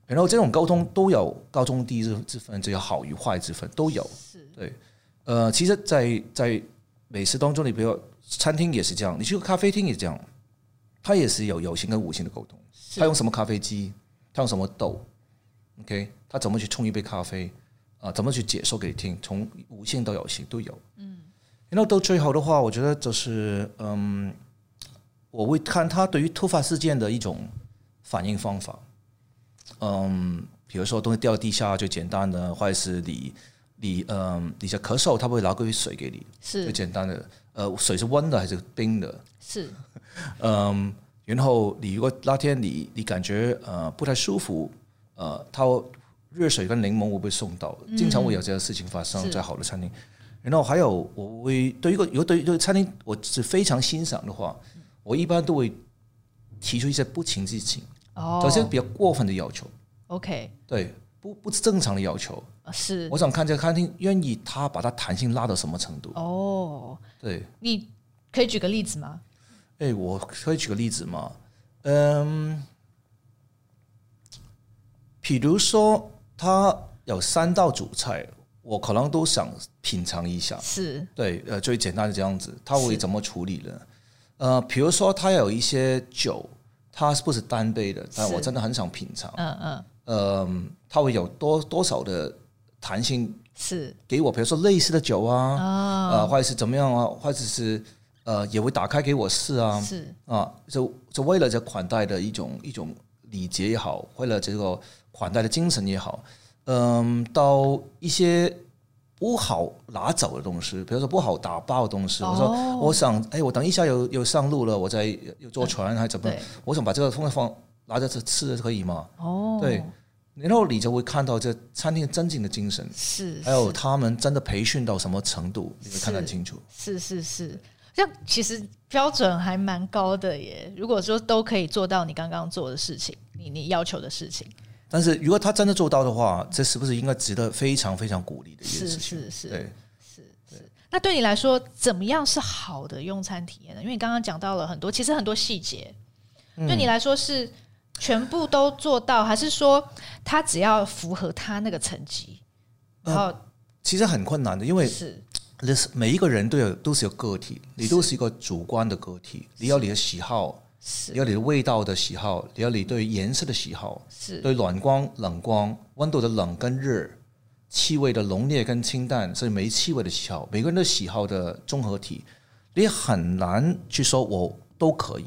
S2: 然后这种沟通都有高中低之之分，这有好与坏之分都有，是对，呃，其实在，在在美食当中，你比如餐厅也是这样，你去个咖啡厅也是这样。它也是有有形跟无形的沟通。它用什么咖啡机？它用什么豆？OK，他怎么去冲一杯咖啡？啊，怎么去解说给你听？从无性到有性都有。嗯，然后到最后的话，我觉得就是嗯，我会看他对于突发事件的一种反应方法。嗯，比如说东西掉地下最简单的，或者是你你嗯你在咳嗽，他会拿杯水给你，是最简单的。呃，水是温的还是冰的？是。(laughs) 嗯，然后你如果那天你你感觉呃不太舒服，呃，他热水跟柠檬会不会送到？经常会有这样的事情发生在好的餐厅。然后还有我会对一个如果对于对餐厅我是非常欣赏的话，我一般都会提出一些不情之请，哦，有些比较过分的要求。OK，对，不不正常的要求。是，我想看这个餐厅愿意他把它弹性拉到什么程度？哦，对，
S1: 你可以举个例子吗？
S2: 哎，我可以举个例子吗？嗯，比如说他有三道主菜，我可能都想品尝一下。是，对，呃，最简单的这样子，他会怎么处理呢？呃，比如说他有一些酒，他是不是单杯的？但我真的很想品尝。嗯嗯。呃，他会有多多少的弹性？是，给我，比如说类似的酒啊，啊、哦呃，或者是怎么样啊，或者是。呃，也会打开给我试啊，是啊，就就为了这款待的一种一种礼节也好，为了这个款待的精神也好，嗯，到一些不好拿走的东西，比如说不好打包的东西，哦、我说我想，哎，我等一下又又上路了，我再又坐船还是怎么？我想把这个放放拿着吃吃可以吗？哦，对，然后你就会看到这餐厅真正的精神，是，还有他们真的培训到什么程度，你会看得清楚，
S1: 是是是。是是这样其实标准还蛮高的耶。如果说都可以做到你刚刚做的事情，你你要求的事情，
S2: 但是如果他真的做到的话，这是不是应该值得非常非常鼓励的一件事情？
S1: 是是是，对，是是。那对你来说，怎么样是好的用餐体验呢？因为你刚刚讲到了很多，其实很多细节，对你来说是全部都做到，还是说他只要符合他那个层级？然后、呃、
S2: 其实很困难的，因为是。每一个人都有都是有个体，你都是一个主观的个体。你有你的喜好，是你有你的味道的喜好，你有你对颜色的喜好，是对暖光、冷光、温度的冷跟热、气味的浓烈跟清淡，甚至没气味的喜好，每个人的喜好的综合体，你很难去说我都可以。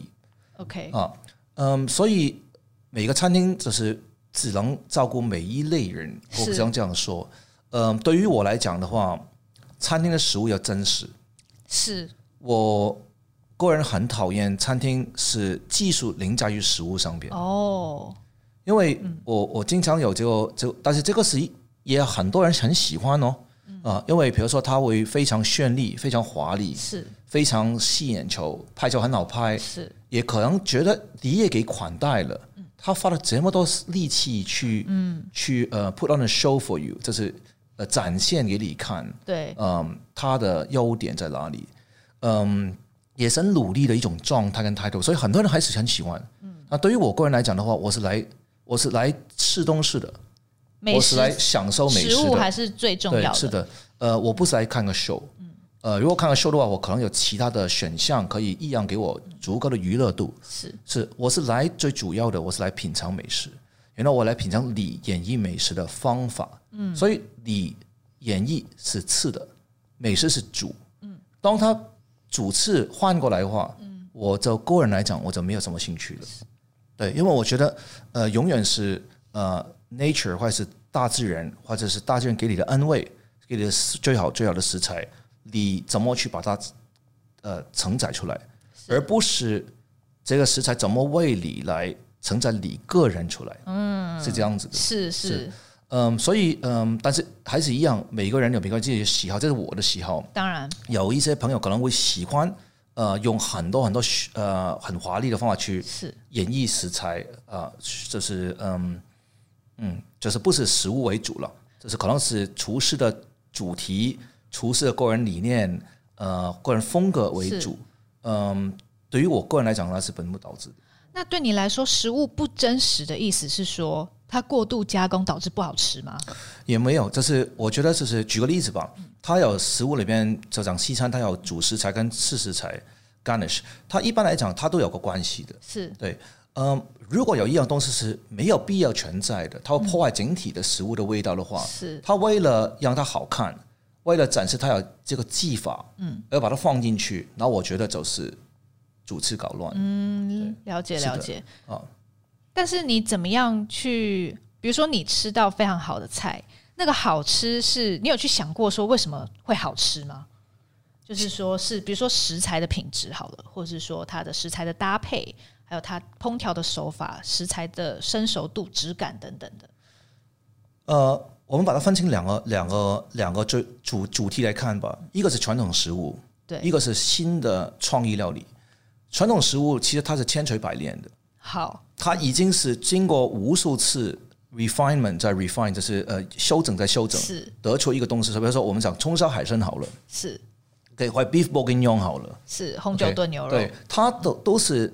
S2: OK 啊，嗯，所以每个餐厅就是只能照顾每一类人，我只能这样说。嗯，对于我来讲的话。餐厅的食物要真实，是我个人很讨厌餐厅是技术凌驾于食物上边。哦，因为我我经常有这个就，但是这个是也很多人很喜欢哦，啊，因为比如说它会非常绚丽、非常华丽，是。非常吸眼球，拍照很好拍，是。也可能觉得你也给款待了，他花了这么多力气去嗯。去呃 put on a show for you，就是。呃，展现给你看，对，嗯，他的优点在哪里？嗯，也是很努力的一种状态跟态度，所以很多人还是很喜欢。嗯，那对于我个人来讲的话，我是来，我是来吃东西的，我是来享受美食的，食物
S1: 还是最重要的。
S2: 是的，呃，我不是来看个 show。嗯，呃，如果看个 show 的话，我可能有其他的选项可以一样给我足够的娱乐度。是。是，我是来最主要的，我是来品尝美食。然后我来品尝你演绎美食的方法，嗯，所以你演绎是次的，美食是主，嗯，当他主次换过来的话，嗯，我就个人来讲，我就没有什么兴趣了，对，因为我觉得呃，永远是呃，nature 或者是大自然，或者是大自然给你的安慰，给你的最好最好的食材，你怎么去把它呃承载出来，而不是这个食材怎么为你来承载你个人出来，嗯，是这样子的，
S1: 是。是。是
S2: 嗯，所以嗯，但是还是一样，每个人有每个人自己的喜好，这是我的喜好。
S1: 当然，
S2: 有一些朋友可能会喜欢呃，用很多很多呃很华丽的方法去演绎食材啊、呃，就是嗯嗯，就是不是食物为主了，就是可能是厨师的主题、厨师的个人理念、呃个人风格为主。嗯，对于我个人来讲，那是本末倒置。
S1: 那对你来说，食物不真实的意思是说？它过度加工导致不好吃吗？
S2: 也没有，就是我觉得就是举个例子吧。它有食物里边就讲西餐，它有主食材跟次食材 garnish。它一般来讲，它都有个关系的。
S1: 是
S2: 对，嗯，如果有一样东西是没有必要存在的，它会破坏整体的食物的味道的话，
S1: 是
S2: 它为了让它好看，为了展示它有这个技法，嗯，而把它放进去，然后我觉得就是主次搞乱。
S1: 嗯，了解了解啊。但是你怎么样去？比如说你吃到非常好的菜，那个好吃是你有去想过说为什么会好吃吗？就是说是比如说食材的品质好了，或者是说它的食材的搭配，还有它烹调的手法、食材的生熟度、质感等等的。
S2: 呃，我们把它分成两个、两个、两个主主主题来看吧。一个是传统食物，
S1: 对；
S2: 一个是新的创意料理。传统食物其实它是千锤百炼的。
S1: 好。
S2: 它已经是经过无数次 refinement 再 refine，就是呃修整再修整，
S1: 是
S2: 得出一个东西。比如说我们讲葱烧海参好了，
S1: 是
S2: 给，或 beef bourguignon 好了，
S1: 是红酒炖牛肉，okay,
S2: 对，它都都是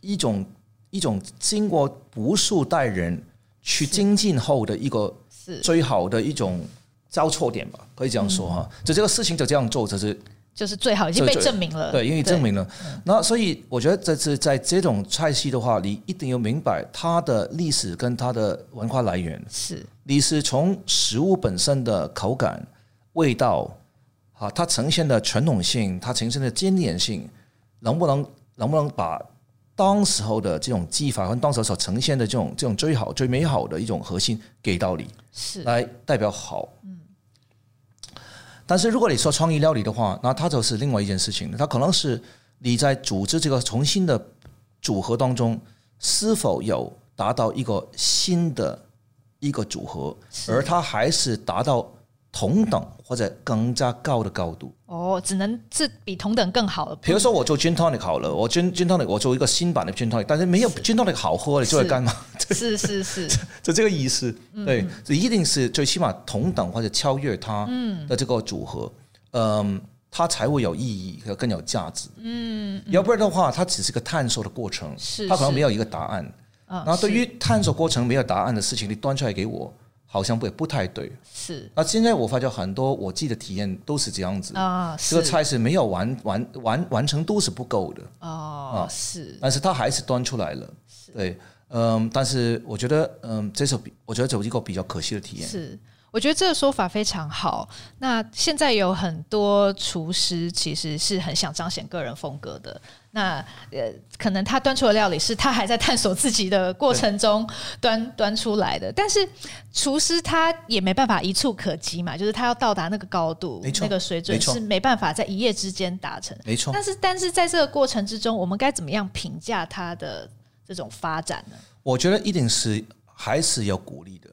S2: 一种一种经过无数代人去精进后的一个最好的一种交错点吧，可以这样说哈。就这个事情就这样做，就是。
S1: 就是最好已经被证明了，
S2: 对，因为证明了。那所以我觉得这次在这种菜系的话，你一定要明白它的历史跟它的文化来源。
S1: 是，
S2: 你是从食物本身的口感、味道，啊，它呈现的传统性，它呈现的经典性，能不能能不能把当时候的这种技法和当时所呈现的这种这种最好最美好的一种核心给到你，
S1: 是
S2: 来代表好。但是如果你说创意料理的话，那它就是另外一件事情。它可能是你在组织这个重新的组合当中，是否有达到一个新的一个组合，而它还是达到。同等或者更加高的高度
S1: 哦，只能是比同等更好的。
S2: 比如说，我做 Gin Tonic 好了，我 Gin Gin Tonic 我做一个新版的 Gin Tonic，但是没有 Gin Tonic 好喝，你做来干嘛？
S1: 是 (laughs) 是是，
S2: 就 (laughs) 这个意思。对，这一定是最起码同等或者超越它的这个组合，嗯，它才会有意义和更有价值。嗯，要不然的话，它只是个探索的过程，是它可能没有一个答案。然后对于探索过程没有答案的事情，你端出来给我。好像不也不太对，
S1: 是。
S2: 那现在我发觉很多我自己的体验都是这样子。啊，这个菜是没有完完完完成度是不够的。
S1: 哦，是。
S2: 但是它还是端出来了，对，嗯，但是我觉得，嗯，这是比我觉得走一个比较可惜的体验。
S1: 是，我觉得这个说法非常好。那现在有很多厨师其实是很想彰显个人风格的。那呃，可能他端出的料理是他还在探索自己的过程中端端出来的，但是厨师他也没办法一触可及嘛，就是他要到达那个高度，那个水准是没办法在一夜之间达成。
S2: 没错。
S1: 但是，但是在这个过程之中，我们该怎么样评价他的这种发展呢？
S2: 我觉得一定是还是要鼓励的。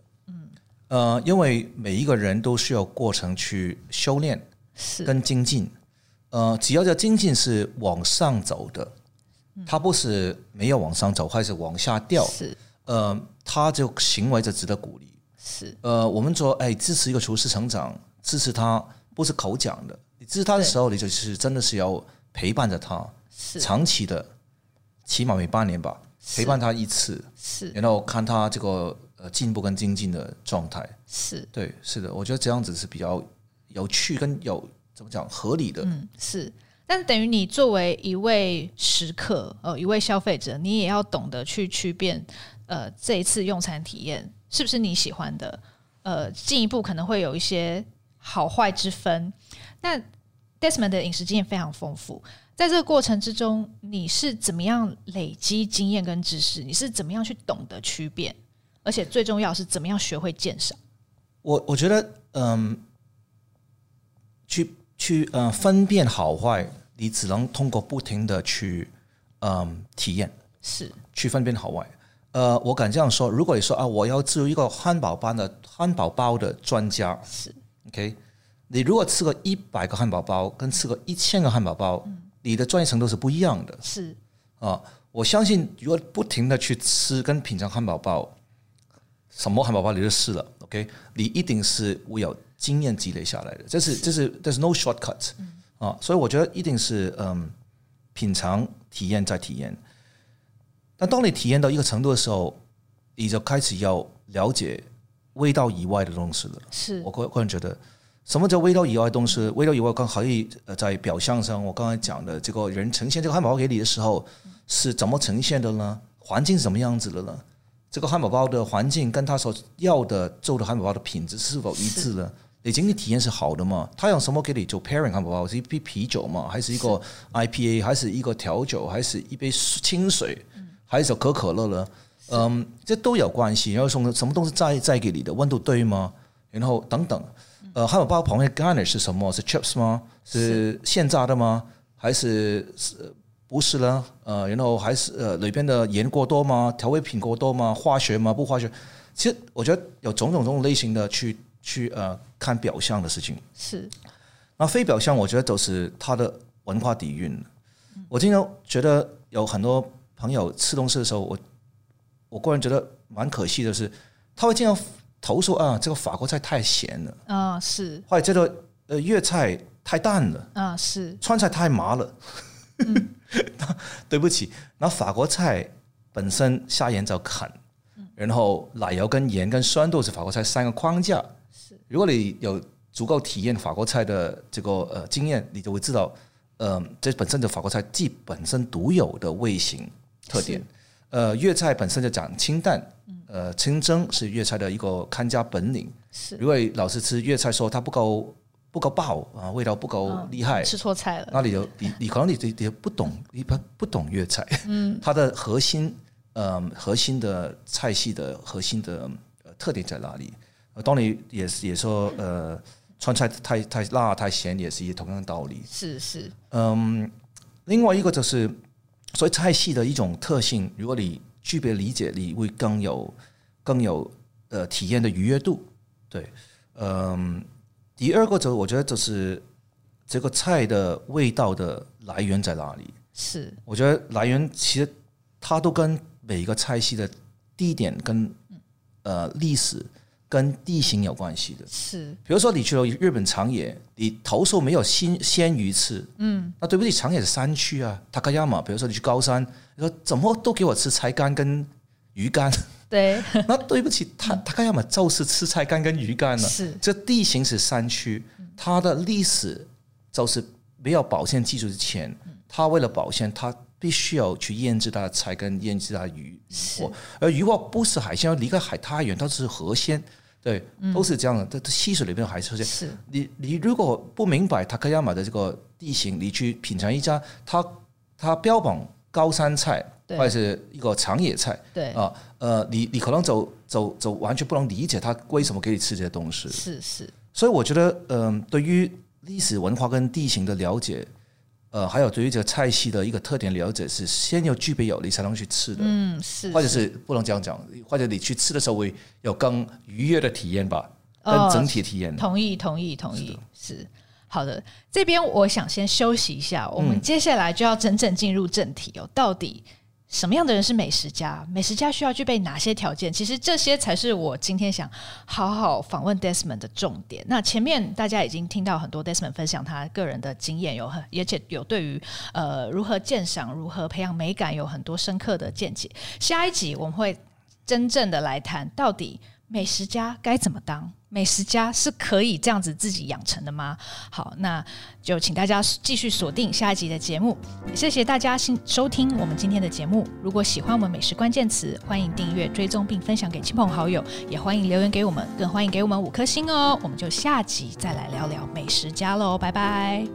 S2: 嗯，呃，因为每一个人都需要过程去修炼，
S1: 是。
S2: 跟精进。呃，只要这精进是往上走的，它不是没有往上走，还是往下掉，
S1: 是。
S2: 呃，他就行为就值得鼓励。
S1: 是。
S2: 呃，我们说，哎，支持一个厨师成长，支持他不是口讲的，你支持他的时候，你就是真的是要陪伴着他，
S1: 是。
S2: 长期的，起码每半年吧，陪伴他一次，
S1: 是，
S2: 然后看他这个呃进步跟精进的状态，
S1: 是
S2: 对，是的，我觉得这样子是比较有趣跟有。怎么讲合理的？
S1: 嗯，是，但等于你作为一位食客，呃，一位消费者，你也要懂得去区辨，呃，这一次用餐体验是不是你喜欢的？呃，进一步可能会有一些好坏之分。那 Desmond 的饮食经验非常丰富，在这个过程之中，你是怎么样累积经验跟知识？你是怎么样去懂得区别？而且最重要是怎么样学会鉴赏？
S2: 我我觉得，嗯，去去呃分辨好坏，你只能通过不停的去嗯体验，
S1: 是
S2: 去分辨好坏。呃，我敢这样说，如果你说啊，我要做一个汉堡包的汉堡包的专家，
S1: 是
S2: OK。你如果吃个一百个汉堡包，跟吃个一千个汉堡包，嗯、你的专业程度是不一样的。
S1: 是
S2: 啊，我相信如果不停的去吃跟品尝汉堡包，什么汉堡包你都试了，OK，你一定是会有经验积累下来的。这是这是这是 no shortcut、嗯、啊，所以我觉得一定是嗯品尝、体验再体验。但当你体验到一个程度的时候，你就开始要了解味道以外的东西了。
S1: 是
S2: 我个个人觉得。什么叫味道以外的东西？味道以外，刚可以在表象上，我刚才讲的这个人呈现这个汉堡包给你的时候，是怎么呈现的呢？环境是什么样子的呢？这个汉堡包的环境跟他所要的做的汉堡包的品质是否一致呢？你经历体验是好的吗？他用什么给你做 pairing 汉堡包？是一杯啤酒吗？还是一个 IPA？还是一个调酒？还是一杯清水？还是可可乐呢？嗯，这都有关系。然后从什么东西再再给你的温度对吗？然后等等。呃，汉堡包旁边 garnish 是什么？是 chips 吗？是现炸的吗？还是是不是呢？呃，然后还是呃里边的盐过多吗？调味品过多吗？化学吗？不化学？其实我觉得有种种种类型的去去呃看表象的事情。
S1: 是。
S2: 那非表象，我觉得都是它的文化底蕴。我经常觉得有很多朋友吃东西的时候，我我个人觉得蛮可惜的是，他会经常。投诉啊，这个法国菜太咸了
S1: 啊，是，
S2: 或者这个呃粤菜太淡了
S1: 啊，是，
S2: 川菜太麻了，嗯、(laughs) 对不起，那法国菜本身下盐就啃，嗯、然后奶油跟盐跟酸度是法国菜三个框架，是，如果你有足够体验法国菜的这个呃经验，你就会知道，嗯、呃，这本身就法国菜既本身独有的味型特点，呃，粤菜本身就讲清淡。呃，清蒸是粤菜的一个看家本领。是，如果老是吃粤菜，说它不够不够爆啊，味道不够厉害，哦、
S1: 吃错菜了。
S2: 那你就你你可能你你你不懂，你不不懂粤菜。嗯，(laughs) 它的核心呃核心的菜系的核心的特点在哪里？当你也也说呃川菜太太辣太咸，也是一同样的道理。
S1: 是是。
S2: 嗯，另外一个就是所以菜系的一种特性，如果你具备理解，你会更有更有呃体验的愉悦度，对，嗯，第二个就我觉得就是这个菜的味道的来源在哪里？
S1: 是，
S2: 我觉得来源其实它都跟每一个菜系的地点跟呃历史跟地形有关系的。
S1: 是，
S2: 比如说你去了日本长野，你投诉没有新鲜鱼翅，嗯，那对不起，长野是山区啊，塔克亚马，比如说你去高山。你说怎么都给我吃菜干跟鱼干？
S1: 对，(laughs)
S2: 那对不起，他他干嘛就是吃菜干跟鱼干呢？
S1: 是，
S2: 这地形是山区，它的历史就是没有保鲜技术之前，他为了保鲜，他必须要去腌制它的菜跟腌制它的鱼货，而鱼货不是海鲜，要离开海太远，它是河鲜，对，都是这样的。这溪水里面海鲜，是。你你如果不明白塔克亚马的这个地形，你去品尝一家，他他标榜。高山菜或者是一个长野菜，
S1: 对
S2: 啊，呃，你你可能走走走完全不能理解他为什么给你吃这些东西。
S1: 是是，
S2: 所以我觉得，嗯、呃，对于历史文化跟地形的了解，呃，还有对于这个菜系的一个特点了解，是先要具备有你才能去吃的。
S1: 嗯，是，
S2: 或者是不能这样讲，或者你去吃的时候会有更愉悦的体验吧，跟整体体验。
S1: 同意，同意，同意，是。好的，这边我想先休息一下，我们接下来就要真正进入正题哦。到底什么样的人是美食家？美食家需要具备哪些条件？其实这些才是我今天想好好访问 Desmond 的重点。那前面大家已经听到很多 Desmond 分享他个人的经验，有很而且有对于呃如何鉴赏、如何培养美感有很多深刻的见解。下一集我们会真正的来谈，到底美食家该怎么当。美食家是可以这样子自己养成的吗？好，那就请大家继续锁定下一集的节目。谢谢大家收听我们今天的节目。如果喜欢我们美食关键词，欢迎订阅、追踪并分享给亲朋好友，也欢迎留言给我们，更欢迎给我们五颗星哦。我们就下集再来聊聊美食家喽，拜拜。